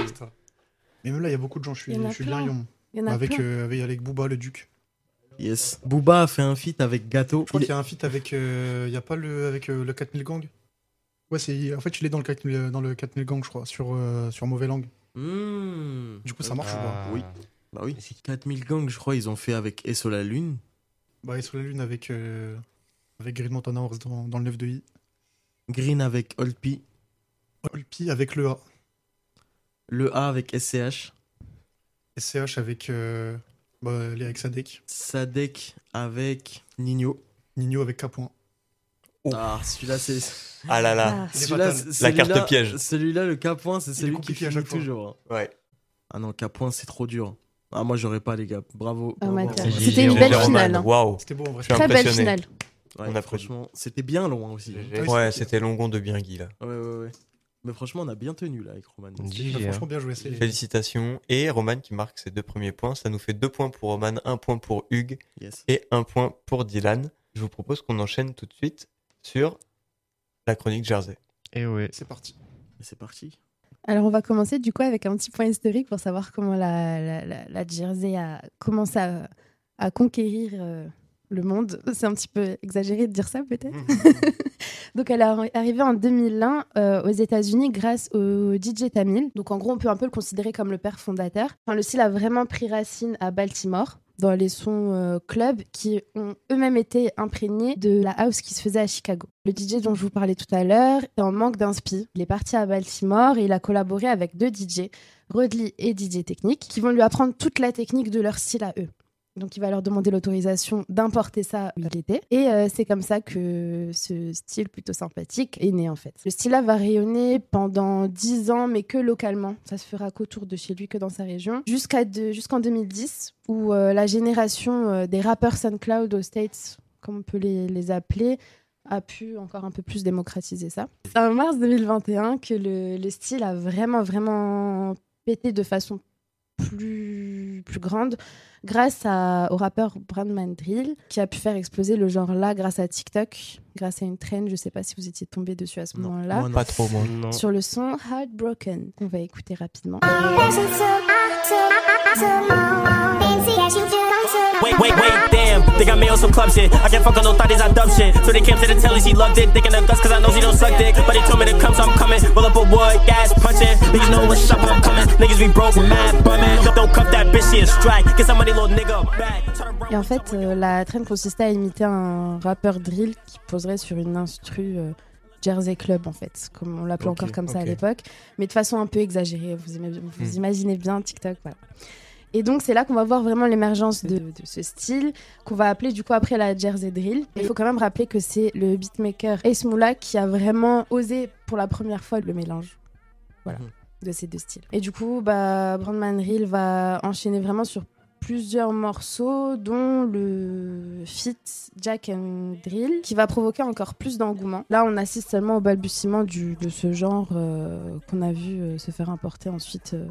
Mais même là, il y a beaucoup de gens. Je suis, Il y en a je suis plein. Lirion. Il y en a Avec, plein. euh, avec, avec Booba, le Duc. Yes. Booba a fait un feat avec Gato. Je crois Il qu'il y a un feat avec. euh, Il y a pas le, avec euh, le 4000 Gang? Ouais, c'est, en fait, il est dans le 4000, dans le 4000 Gang, je crois, sur, euh, sur Mauvais Langue. Hmm. Du coup, ça marche ou pas Oui. Bah oui. 4000 gangs, je crois, ils ont fait avec Esso la Lune. Bah, et sur la Lune avec, euh, avec Green Montana, on reste dans, dans le 9 de I. Green avec Olpi. Olpi avec le A. Le A avec SCH. SCH avec. Euh, bah, les avec Sadek. Sadek avec Nino. Nino avec K. Point. Ah, celui-là, c'est. Ah là là. Est Celui-là, La carte piège. Celui-là, le K point, c'est celui qui finit chaque fois. toujours. hein. Ouais. Ah non, K point, c'est trop dur. Ah, moi, j'aurais pas, les gars. Bravo. Ah. GG, C'était une belle finale, hein. Waouh. C'était beau en vrai. Je suis Très belle finale. Ouais, On applaudit. franchement, c'était bien long hein, aussi. Ah Ouais, c'était- Longon de Biengui là. Ouais, ouais, ouais. Mais franchement, on a bien tenu là avec Roman. Franchement, bien joué. c'est- Félicitations. Et Roman qui marque ses deux premiers points. Ça nous fait deux points pour Roman, un point pour Hugues Yes. et un point pour Dylan. Je vous propose qu'on enchaîne tout de suite sur la chronique Jersey. Et ouais. C'est parti. Et c'est parti. Alors, on va commencer du coup avec un petit point historique pour savoir comment la, la, la- la Jersey a commencé à, à conquérir euh, le monde. *laughs* C'est un petit peu exagéré de dire ça, peut-être. *laughs* Donc, elle est arrivée en 2001 euh, aux États-Unis grâce au DJ Tamil. Donc, en gros, on peut un peu le considérer comme le père fondateur. Enfin, le style a vraiment pris racine à Baltimore dans les sons euh, clubs qui ont eux-mêmes été imprégnés de la house qui se faisait à Chicago. Le DJ dont je vous parlais tout à l'heure est en manque d'inspi. Il est parti à Baltimore et il a collaboré avec deux DJ, Rodley et DJ Technique, qui vont lui apprendre toute la technique de leur style à eux. Donc il va leur demander l'autorisation d'importer ça était. Et euh, c'est comme ça que ce style plutôt sympathique est né en fait. Le style-là va rayonner pendant 10 ans, mais que localement. Ça se fera qu'autour de chez lui, que dans sa région. Jusqu'en 2010, où euh, la génération euh, des rappeurs SoundCloud aux States, comme on peut les, les appeler, a pu encore un peu plus démocratiser ça. C'est en mars 2021 que le, le style a vraiment, vraiment pété de façon plus, plus grande grâce à, au rappeur Brandman Drill qui a pu faire exploser le genre là grâce à TikTok, grâce à une trend. Je sais pas si vous étiez tombé dessus à ce moment-là. Pas trop, moi. Non. Sur le son Heartbroken, qu'on va écouter rapidement. Wait, wait, wait, damn. Think I made on some club shit. I can't fuck on no thought I dumb shit. So they came to the telly, she loved it. Thinking of guts cause I know she don't suck dick. But they told me to come, so I'm coming. Roll up a wood, gas punching. Niggas know what's up, I'm coming. Niggas be broke, mad, bumming. Don't, don't cuff that bitch, she a strike. Get somebody little nigga back. Et en fait, euh, la trend consistait à imiter un rappeur drill qui poserait sur une instru euh, Jersey Club, en fait, comme on l'appelait Ok, encore comme ça à l'époque, mais de façon un peu exagérée. Vous, aimez- vous Hmm. imaginez bien TikTok, voilà. Et donc, c'est là qu'on va voir vraiment l'émergence de, de ce style, qu'on va appeler du coup après la Jersey Drill. Il faut quand même rappeler que c'est le beatmaker Ace Moula qui a vraiment osé pour la première fois le mélange. Voilà, de ces deux styles. Et du coup, bah, Brandman Reel va enchaîner vraiment sur plusieurs morceaux, dont le feat Jack and Drill, qui va provoquer encore plus d'engouement. Là, on assiste seulement au balbutiement du, de ce genre euh, qu'on a vu euh, se faire importer ensuite euh,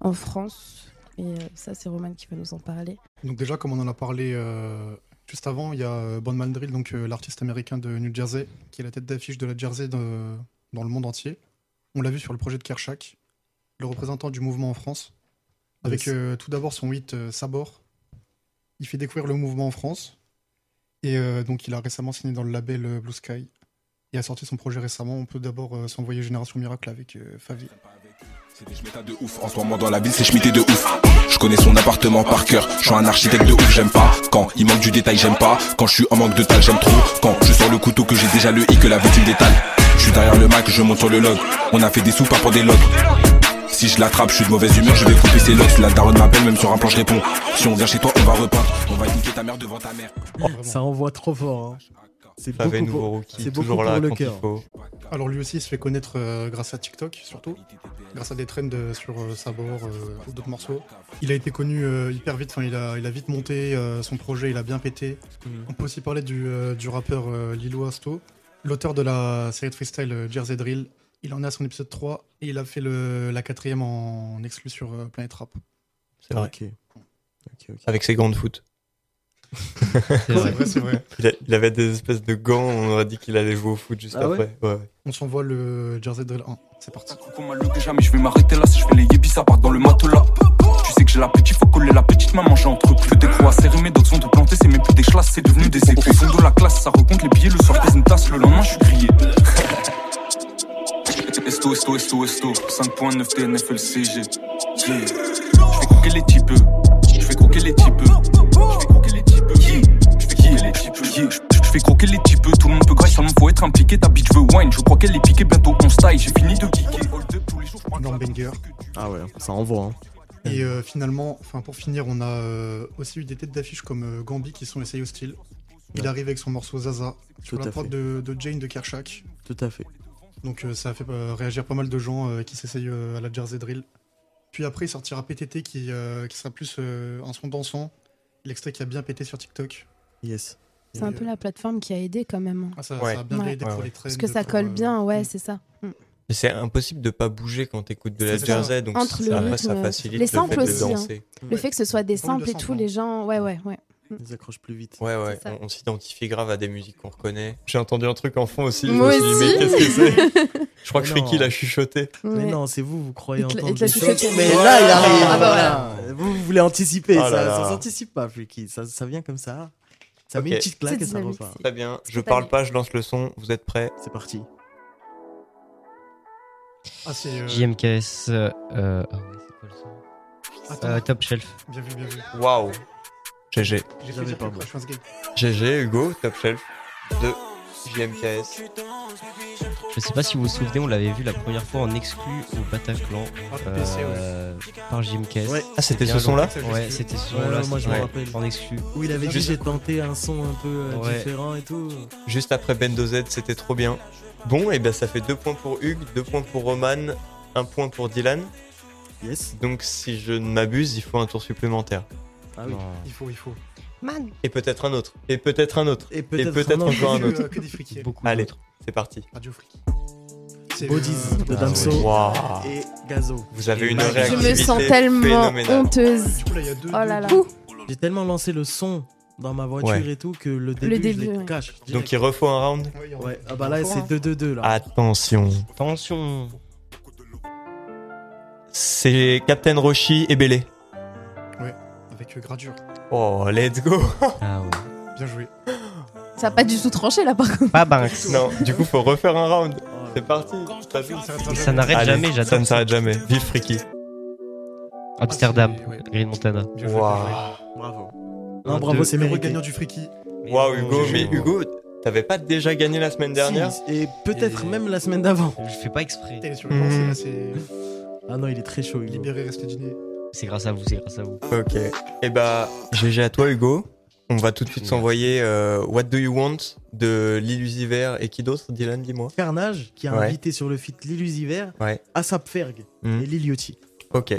en France. Et euh, ça, c'est Roman qui va nous en parler. Donc déjà, comme on en a parlé euh, juste avant, il y a euh, Bonman Drill, donc euh, l'artiste américain de New Jersey, qui est la tête d'affiche de la Jersey de- dans le monde entier. On l'a vu sur le projet de Kershak, le représentant du mouvement en France, avec Yes. euh, tout d'abord son hit euh, Sabor. Il fait découvrir le mouvement en France. Et euh, donc il a récemment signé dans le label Blue Sky. Et a sorti son projet récemment. On peut d'abord euh, s'envoyer Génération Miracle avec euh, Favi. de ouf. En ce moment dans la ville, c'est schmitté de ouf. Je connais son appartement par cœur. Je suis un architecte de ouf, j'aime pas. Quand il manque du détail, j'aime pas. Quand je suis en manque de tal, j'aime trop. Quand je sors le couteau, que j'ai déjà le i, que la victime détale. Je suis derrière le Mac, je monte sur le log. On a fait des sous, pas pour des logs. Si je l'attrape, je suis de mauvaise humeur, je vais couper ses locks. La daronne m'appelle, même sur un plan, je réponds. Si on vient chez toi, on va repeindre. On va niquer ta mère devant ta mère. Ça envoie trop fort. hein. C'est beaucoup nouveau pour, rookie, toujours pour là le quand il cœur. faut. Alors lui aussi il se fait connaître euh, grâce à TikTok surtout, grâce à des trends euh, sur euh, Sabor euh, ou d'autres morceaux. Il a été connu euh, hyper vite, enfin il a, il a vite monté euh, son projet, il a bien pété. On peut aussi parler du, euh, du rappeur euh, Lilo Asto, l'auteur de la série de freestyle euh, Jersey Drill. Il en est à son épisode 3 et il a fait le, la quatrième en, en exclu sur euh, Planet Rap. C'est vrai. Ok. Avec ses de foot. C'est vrai, c'est vrai. Il, a- il avait des espèces de gants, on aurait dit qu'il allait jouer au foot juste Ah après. Ouais, ouais. On s'envoie le Jersey Drill 1, c'est parti. jamais je vais m'arrêter là si je fais les yébis ça part dans le matelas Tu sais que j'ai la petite faut coller la petite maman j'ai entre plus des croix serrées mes d'autres sont de planter c'est même plus des classes c'est devenu des écrits Au fond de la classe ça recompte les billets le soir pèse une tasse le lendemain je suis grillé *laughs* Esto, esto, esto, esto 5.9 TNFLCG Yeah. Je fais croquer les types Je fais croquer les types fais croquer les types Tout le monde peut grailler seulement faut être impliqué Ta bitch veut wine Je crois qu'elle est piquée bientôt on style J'ai fini de geeker Hold up tous les jours je. Ah ouais, ça envoie. hein. Et euh, finalement, enfin pour finir, on a euh, aussi eu des têtes d'affiche comme euh, Gambi qui sont essayés hostiles. Il Ouais. arrive avec son morceau Zaza sur Tout la fait. de, de Jane de Kershak. Tout à fait. Donc euh, ça a fait euh, réagir pas mal de gens euh, qui s'essayent euh, à la Jersey Drill. Puis après, il sortira PTT qui, euh, qui sera plus euh, un son dansant. L'extrait qui a bien pété sur TikTok. Yes. C'est un peu la plateforme qui a aidé quand même. hein. Ah, ça- ça a bien aidé pour les Parce trends, que ça colle euh, bien, ouais, c'est ça. Mm. C'est impossible de pas bouger quand t'écoutes de la. Jersey, donc Entre ça, le après, ça rythme, facilite les le samples fait de aussi, hein. danser. Le fait que ce soit des samples et tout, les gens, ouais, ouais, ouais. Ils accrochent plus vite. Ouais, ouais, on, on s'identifie grave à des musiques qu'on reconnaît. J'ai entendu un truc en fond aussi. Moi je me suis dit, aussi. mais qu'est-ce que c'est *laughs* Je crois que Mais Friki l'a chuchoté. Mais Ouais. non, c'est vous, vous croyez entendre des chuchoté. choses. Mais là, il arrive. Ah bah voilà. Vous, vous voulez anticiper, Oh là ça, là. ça s'anticipe pas, Freaky. Ça, ça vient comme ça. Ça met Ok. une petite claque et ça repart. Très bien. Je parle pas, je lance le son. Vous êtes prêts? C'est parti. Ah, euh, JMKS. Euh, euh, ah ouais, c'est quoi le son? Euh, Top Shelf. Bien vu, bien vu. Waouh GG. GG, Hugo, Top Shelf JMKS. Je sais pas si vous vous souvenez, on l'avait vu la première fois en exclu au Bataclan Ah, PC, euh, par JMKS. Ouais. Ah, c'était ce son-là. Ouais, c'était ce son-là. ouais, moi, je me rappelle. En exclu. Où il avait dit Juste- j'ai tenté un son un peu euh, Ouais. différent et tout. Juste après Bendo Z, c'était trop bien. Bon, et ben ça fait deux points pour Hugues, deux points pour Roman, un point pour Dylan. Yes. Donc si je ne m'abuse, il faut un tour supplémentaire. Ah oui. Non. Il faut, il faut. Et peut-être un autre. Et peut-être un autre. Et peut-être un autre. encore un Que- autre. que des friquiers. Beaucoup Allez, c'est parti. Radio Friki. C'est, Bodies euh, de Ah Damso ouais. Waouh. et Gazo. Vous avez une Je Je réactivité me sens tellement honteuse. Du coup, là, il y a deux. Oh là là. J'ai tellement lancé le son dans ma voiture Ouais. et tout que le début, début, je les ouais. cache. Donc direct. il refaut un round. Ouais, ah bah là, c'est 2-2-2 là. Attention. Attention. C'est Captain Roshi et Bélé. Avec euh, Gradure. Oh, let's go. *laughs* Ah ouais. Bien joué. Ça a pas du tout tranché là par contre. Pas Banks. Non, du coup, faut refaire un round. C'est parti. Ça n'arrête jamais, Ça j'adore. ne s'arrête jamais. Vive Friki. Amsterdam. Green Montana. Bien joué. Bravo. Non, bravo, c'est mérité. gagnant du Friki. Waouh, Hugo. Mais Hugo, t'avais pas déjà gagné la semaine dernière Si, et peut-être Et- même la semaine d'avant. Je fais pas exprès. Putain, il est sur le banc, c'est là, c'est Ah non, il est très chaud, Hugo. libéré, rester dîner. C'est grâce à vous, c'est grâce à vous. Ok. Et bah, GG à toi, Hugo. On va tout de suite s'envoyer euh, What Do You Want de l'Illusiver et qui d'autre Dylan, dis-moi. Carnage qui a Ouais. invité sur le feat l'illusiver Ouais. Asap Ferg Hmm. et Liliotti. Ok.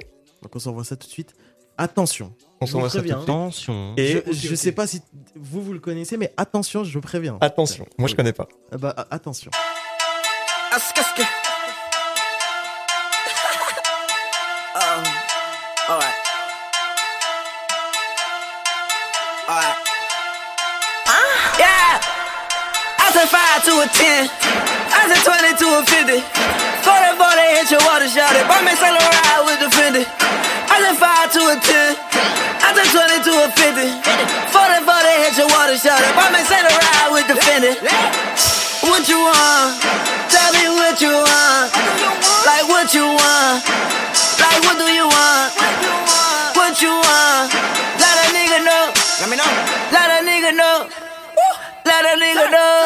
Donc on s'envoie ça tout de suite. Attention. On je s'envoie vous ça tout de préviens. suite. Attention. Et je, je sais pas si vous vous le connaissez, mais attention, je préviens. attention, moi je connais pas. Ah bah, a- attention. I said 5 to a 10. I said 20 to a 50. 40 40 hit your water shot it. Buy me a ride with the Fendi. I said 5 to a 10. I said 20 to a 50. 40 40 hit your water shot it. Buy me a ride with the Fendi. What you want? Tell me what you want. Like what you want. Like what do you want? What you want? Let a nigga know. Let me know. Let a nigga know. Let a nigga know.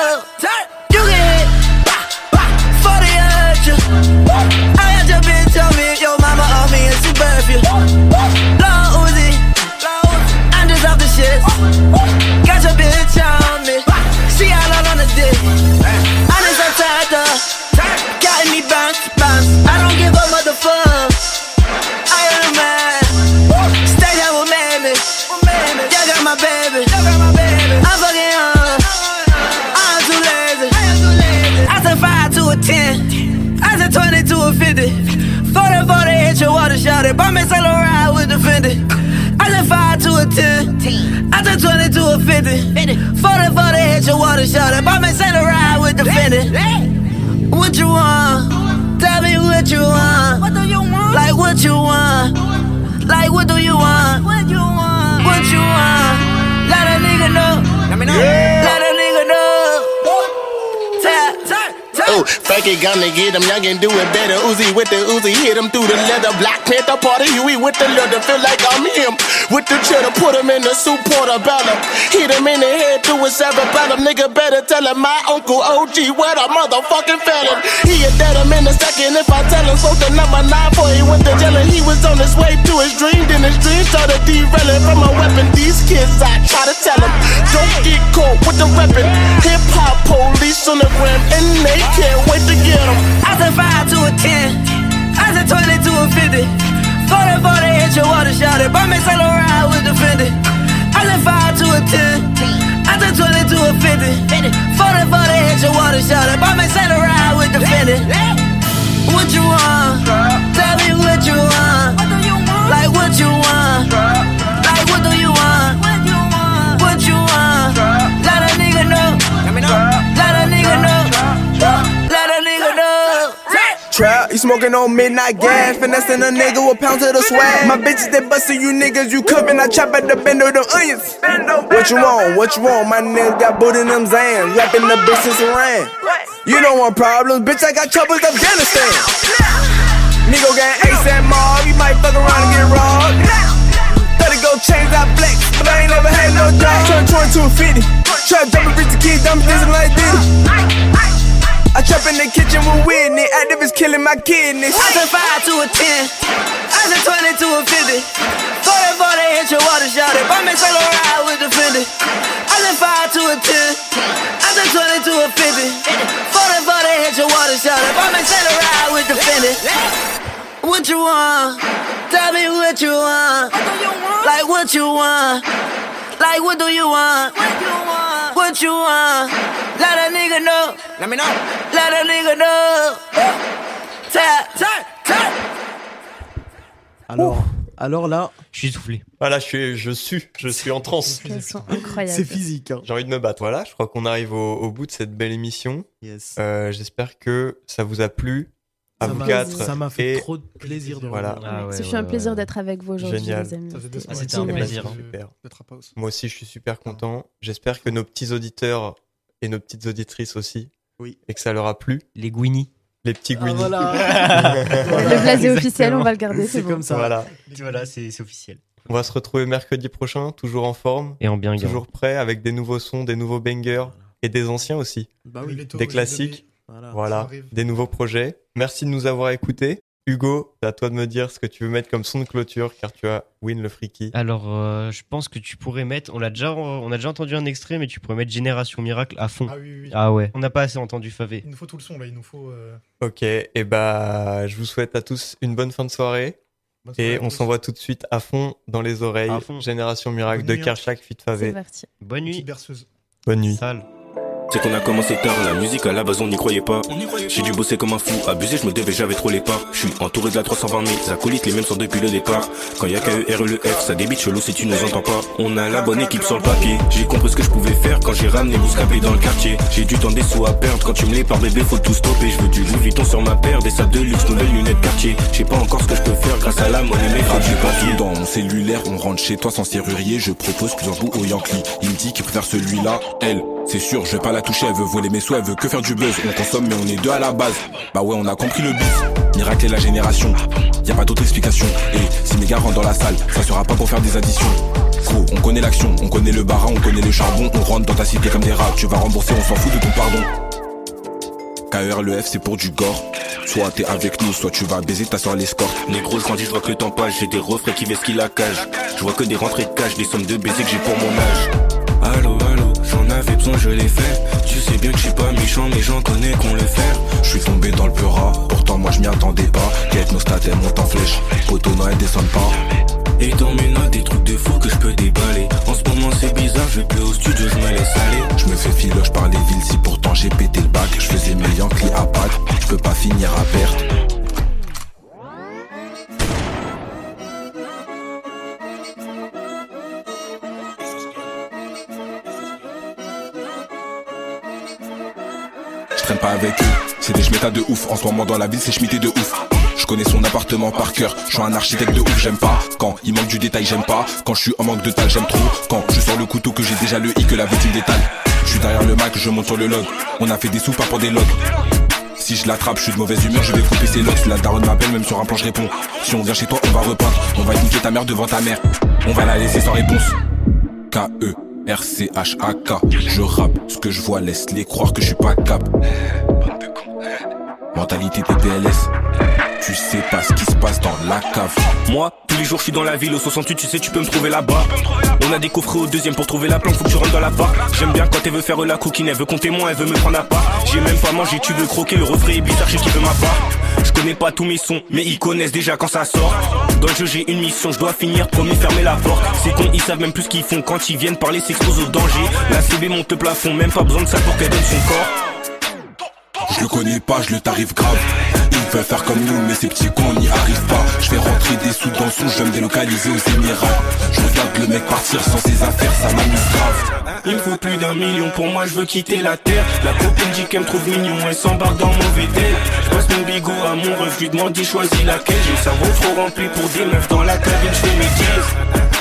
I said 20 to a 50. 40 40 hit your water shot it. Buy me sell a ride with the Fendi. What you want? Tell me what you want. What do you want? Like what you want? Like what do you want? What you want? What you want? Let a nigga know. Let me know. Let Oh, Frankie gonna get him, young and do it better. Uzi with the Uzi, hit him through the leather. Black Panther party, Huey with the leather. Feel like I'm him. With the cheddar, put him in the soup portobello. Hit him in the head through his cerebellum. Nigga better tell him my uncle OG where the motherfucking felon. He a dead him in a second if I tell him. So the number nine boy, he went to jail and he was on his way to his dream. Then his dream started derailing from a weapon. These kids, I try to tell them, don't get caught with the weapon. Hip hop police on the gram and they can't wait to get him. I said 5 to a 10. I said 20 to a 50. 40 40 hit your water shot it. Buy me a ride with the Fendi. I said 5 to a 10. I said 20 to a 50. 40 40 hit your water shot it. Buy me a ride with the Fendi. Smoking on midnight gas, finessing a nigga with pounds of the swag. My bitches they bustin' you niggas, you cookin', I chop at the bend of them onions. What you want? What you want? My niggas got boot in them Zans, rapping the business around. You don't want problems, bitch. I got troubles, in Afghanistan. Nigga gang ASAP mob, you might fuck around and get robbed. Better go change that flex, but I ain't never had no job. Turn 22 50, try to jump and reach the kids, I'm dancing like this. I trap in the kitchen with Whitney, activists killing my kidneys. I said 5 to a 10. I said 20 to a 50. 40 40 hit your water shot it. Buy me sell a ride with the Fendi. I said 5 to a 10. I said 20 to a 50. 40 40 hit your water shot it. Buy me sell a ride with the Fendi. What you want? Tell me what you want. Like what you want? Like, what do you want? What you want? Let a nigga know. Let me know. Let a nigga know. Tap, tap, tap. Alors, alors là, je suis soufflé. Voilà, je suis, je suis, je suis en transe. Elles sont incroyables. c'est physique. hein. J'ai envie de me battre. Voilà, je crois qu'on arrive au, au bout de cette belle émission. Yes. Euh, J'espère que ça vous a plu. À Ça vous m'a- quatre. ça m'a fait Et trop de plaisir de Voilà. revenir. Ah ouais, Ce fut ouais, un plaisir ouais. d'être avec vous aujourd'hui, les amis. Ça faisait deux Ah, semaines c'était un que plaisir, je- hein. Super. Moi aussi, je suis super content. J'espère que nos petits auditeurs et nos petites auditrices aussi. Oui. Et que ça leur a plu. Les Gwynny. Les petits Ah, Gwynny. *laughs* voilà. Le blasé officiel, on va le garder, c'est C'est bon. comme ça. Voilà. Voilà, c'est c'est officiel. On va se retrouver mercredi prochain, toujours en forme, Et en bien toujours prêt, avec des nouveaux sons, des nouveaux bangers et des anciens aussi. Bah oui. Des G2B. classiques. Voilà. Des nouveaux projets. Merci de nous avoir écoutés. Hugo, c'est à toi de me dire ce que tu veux mettre comme son de clôture, car tu as win le freaky. Alors, euh, je pense que tu pourrais mettre. On l'a déjà, on a déjà entendu un extrait, mais tu pourrais mettre Génération Miracle à fond. Ah oui, oui, oui. Ah ouais. On n'a pas assez entendu Favé. Il nous faut tout le son là, il nous faut. euh, Ok, et bah, je vous souhaite à tous une bonne fin de soirée. bonne soirée Et on s'envoie tout de suite à fond dans les oreilles. À fond. Génération Miracle Bonne de nuit, hein. Kershak Fit C'est Favé. parti. Bonne Petite nuit. berceuse. Bonne nuit. Sale. C'est qu'on a commencé tard, la musique à la base on n'y croyait pas. J'ai dû bosser comme un fou, abusé, je me devais, j'avais trop les pas. Je suis entouré de la 320 000 acolytes, les mêmes sont depuis le départ. Quand y a KER le F, ça débite chelou si tu nous entends pas. On a la bonne équipe sur le papier. J'ai compris ce que je pouvais faire quand j'ai ramené Bouscapé dans le quartier. J'ai du temps des sous à perdre, quand tu me les par bébé, faut tout stopper. Je veux du Louis Vuitton sur ma paire, des sables de luxe, nouvelles lunettes quartier. Je sais pas encore ce que je peux faire grâce à la monnaie, mais faut du papier. Dans mon cellulaire, on rentre chez toi sans serrurier. Je propose plusieurs bouts au Yankee. Il me dit qu'il préfère celui-là. Elle, c'est sûr, je vais pas la toucher. Elle veut voler mes sous, elle que faire du buzz. On consomme, mais on est deux à la base. Bah ouais, on a compris le but. Miracle est la génération. Y a pas d'autre explication. Et si mes gars rentrent dans la salle, ça sera pas pour faire des additions. Gros, on connaît l'action, on connaît le barin, on connaît le charbon. On rentre dans ta cité comme des rats. Tu vas rembourser, on s'en fout de ton pardon. KER le F c'est pour du gore Soit t'es avec nous, soit tu vas baiser ta soeur l'escorte Négro, je grandis, je vois que le temps passe. J'ai des refrains qui vesquent la cage. Je vois que des rentrées de cash, des sommes de baisers que j'ai pour mon âge. J'en avais besoin, je l'ai fait. Tu sais bien que je suis pas méchant, mais j'en connais qu'on le fait. Je suis tombé dans le peurat, pourtant moi je m'y attendais pas Quête nos stats montent en flèche, poteau non elles descendent pas Et dans mes notes, des trucs de fou que je peux déballer. En ce moment, c'est bizarre, je vais plus au studio, je me laisse aller. Je me fais filoche par les villes si pourtant schmétas de ouf En ce moment dans la ville c'est schmité de ouf je connais son appartement par cœur, je suis un architecte de ouf, j'aime pas Quand il manque du détail, j'aime pas Quand je suis en manque de taille, j'aime trop Quand je sors le couteau que j'ai déjà le i que la victime détaille Je suis derrière le Mac, je monte sur le log On a fait des sous pas pour des logs si je l'attrape, je suis de mauvaise humeur, je vais couper ses locks. La daronne m'appelle, même sur un plan, je réponds. Si on vient chez toi, on va repeindre. On va niquer ta mère devant ta mère. On va la laisser sans réponse. K-E-R-C-H-A-K. Je rappe, ce que je vois, laisse-les croire que je suis pas cap. Mentalité TPLS. Tu sais pas ce qui se passe dans la cave. Moi, tous les jours, je suis dans la ville au 68, tu sais, tu peux me trouver là-bas. On a des coffrets au deuxième pour trouver la planque, faut que tu rentres dans la part. J'aime bien quand elle veut faire la coquine, elle veut compter moi, elle veut me prendre à part. J'ai même pas mangé, tu veux croquer, le refrain est bizarre, je sais qui veut ma part. Je connais pas tous mes sons, mais ils connaissent déjà quand ça sort. Dans le jeu, j'ai une mission, je dois finir, premier fermer la porte. C'est con, ils savent même plus ce qu'ils font quand ils viennent parler, s'exposent au danger. La CB monte le plafond, même pas besoin de ça pour qu'elle donne son corps. Je le connais pas, je le tarif grave. Ils veulent faire comme nous, mais ces petits cons n'y arrivent pas. Je vais rentrer des sous dans le son, je vais me délocaliser aux Émirats. Je regarde le mec partir sans ses affaires, ça m'amuse grave. Il me faut plus d'un million, pour moi je veux quitter la terre. La copine dit qu'elle me trouve mignon, elle s'embarque dans mon VTL. Je passe mon bigot à mon ref, je lui demande d'y laquelle. J'ai le cerveau trop rempli pour des meufs dans la cabine, je mes dièses.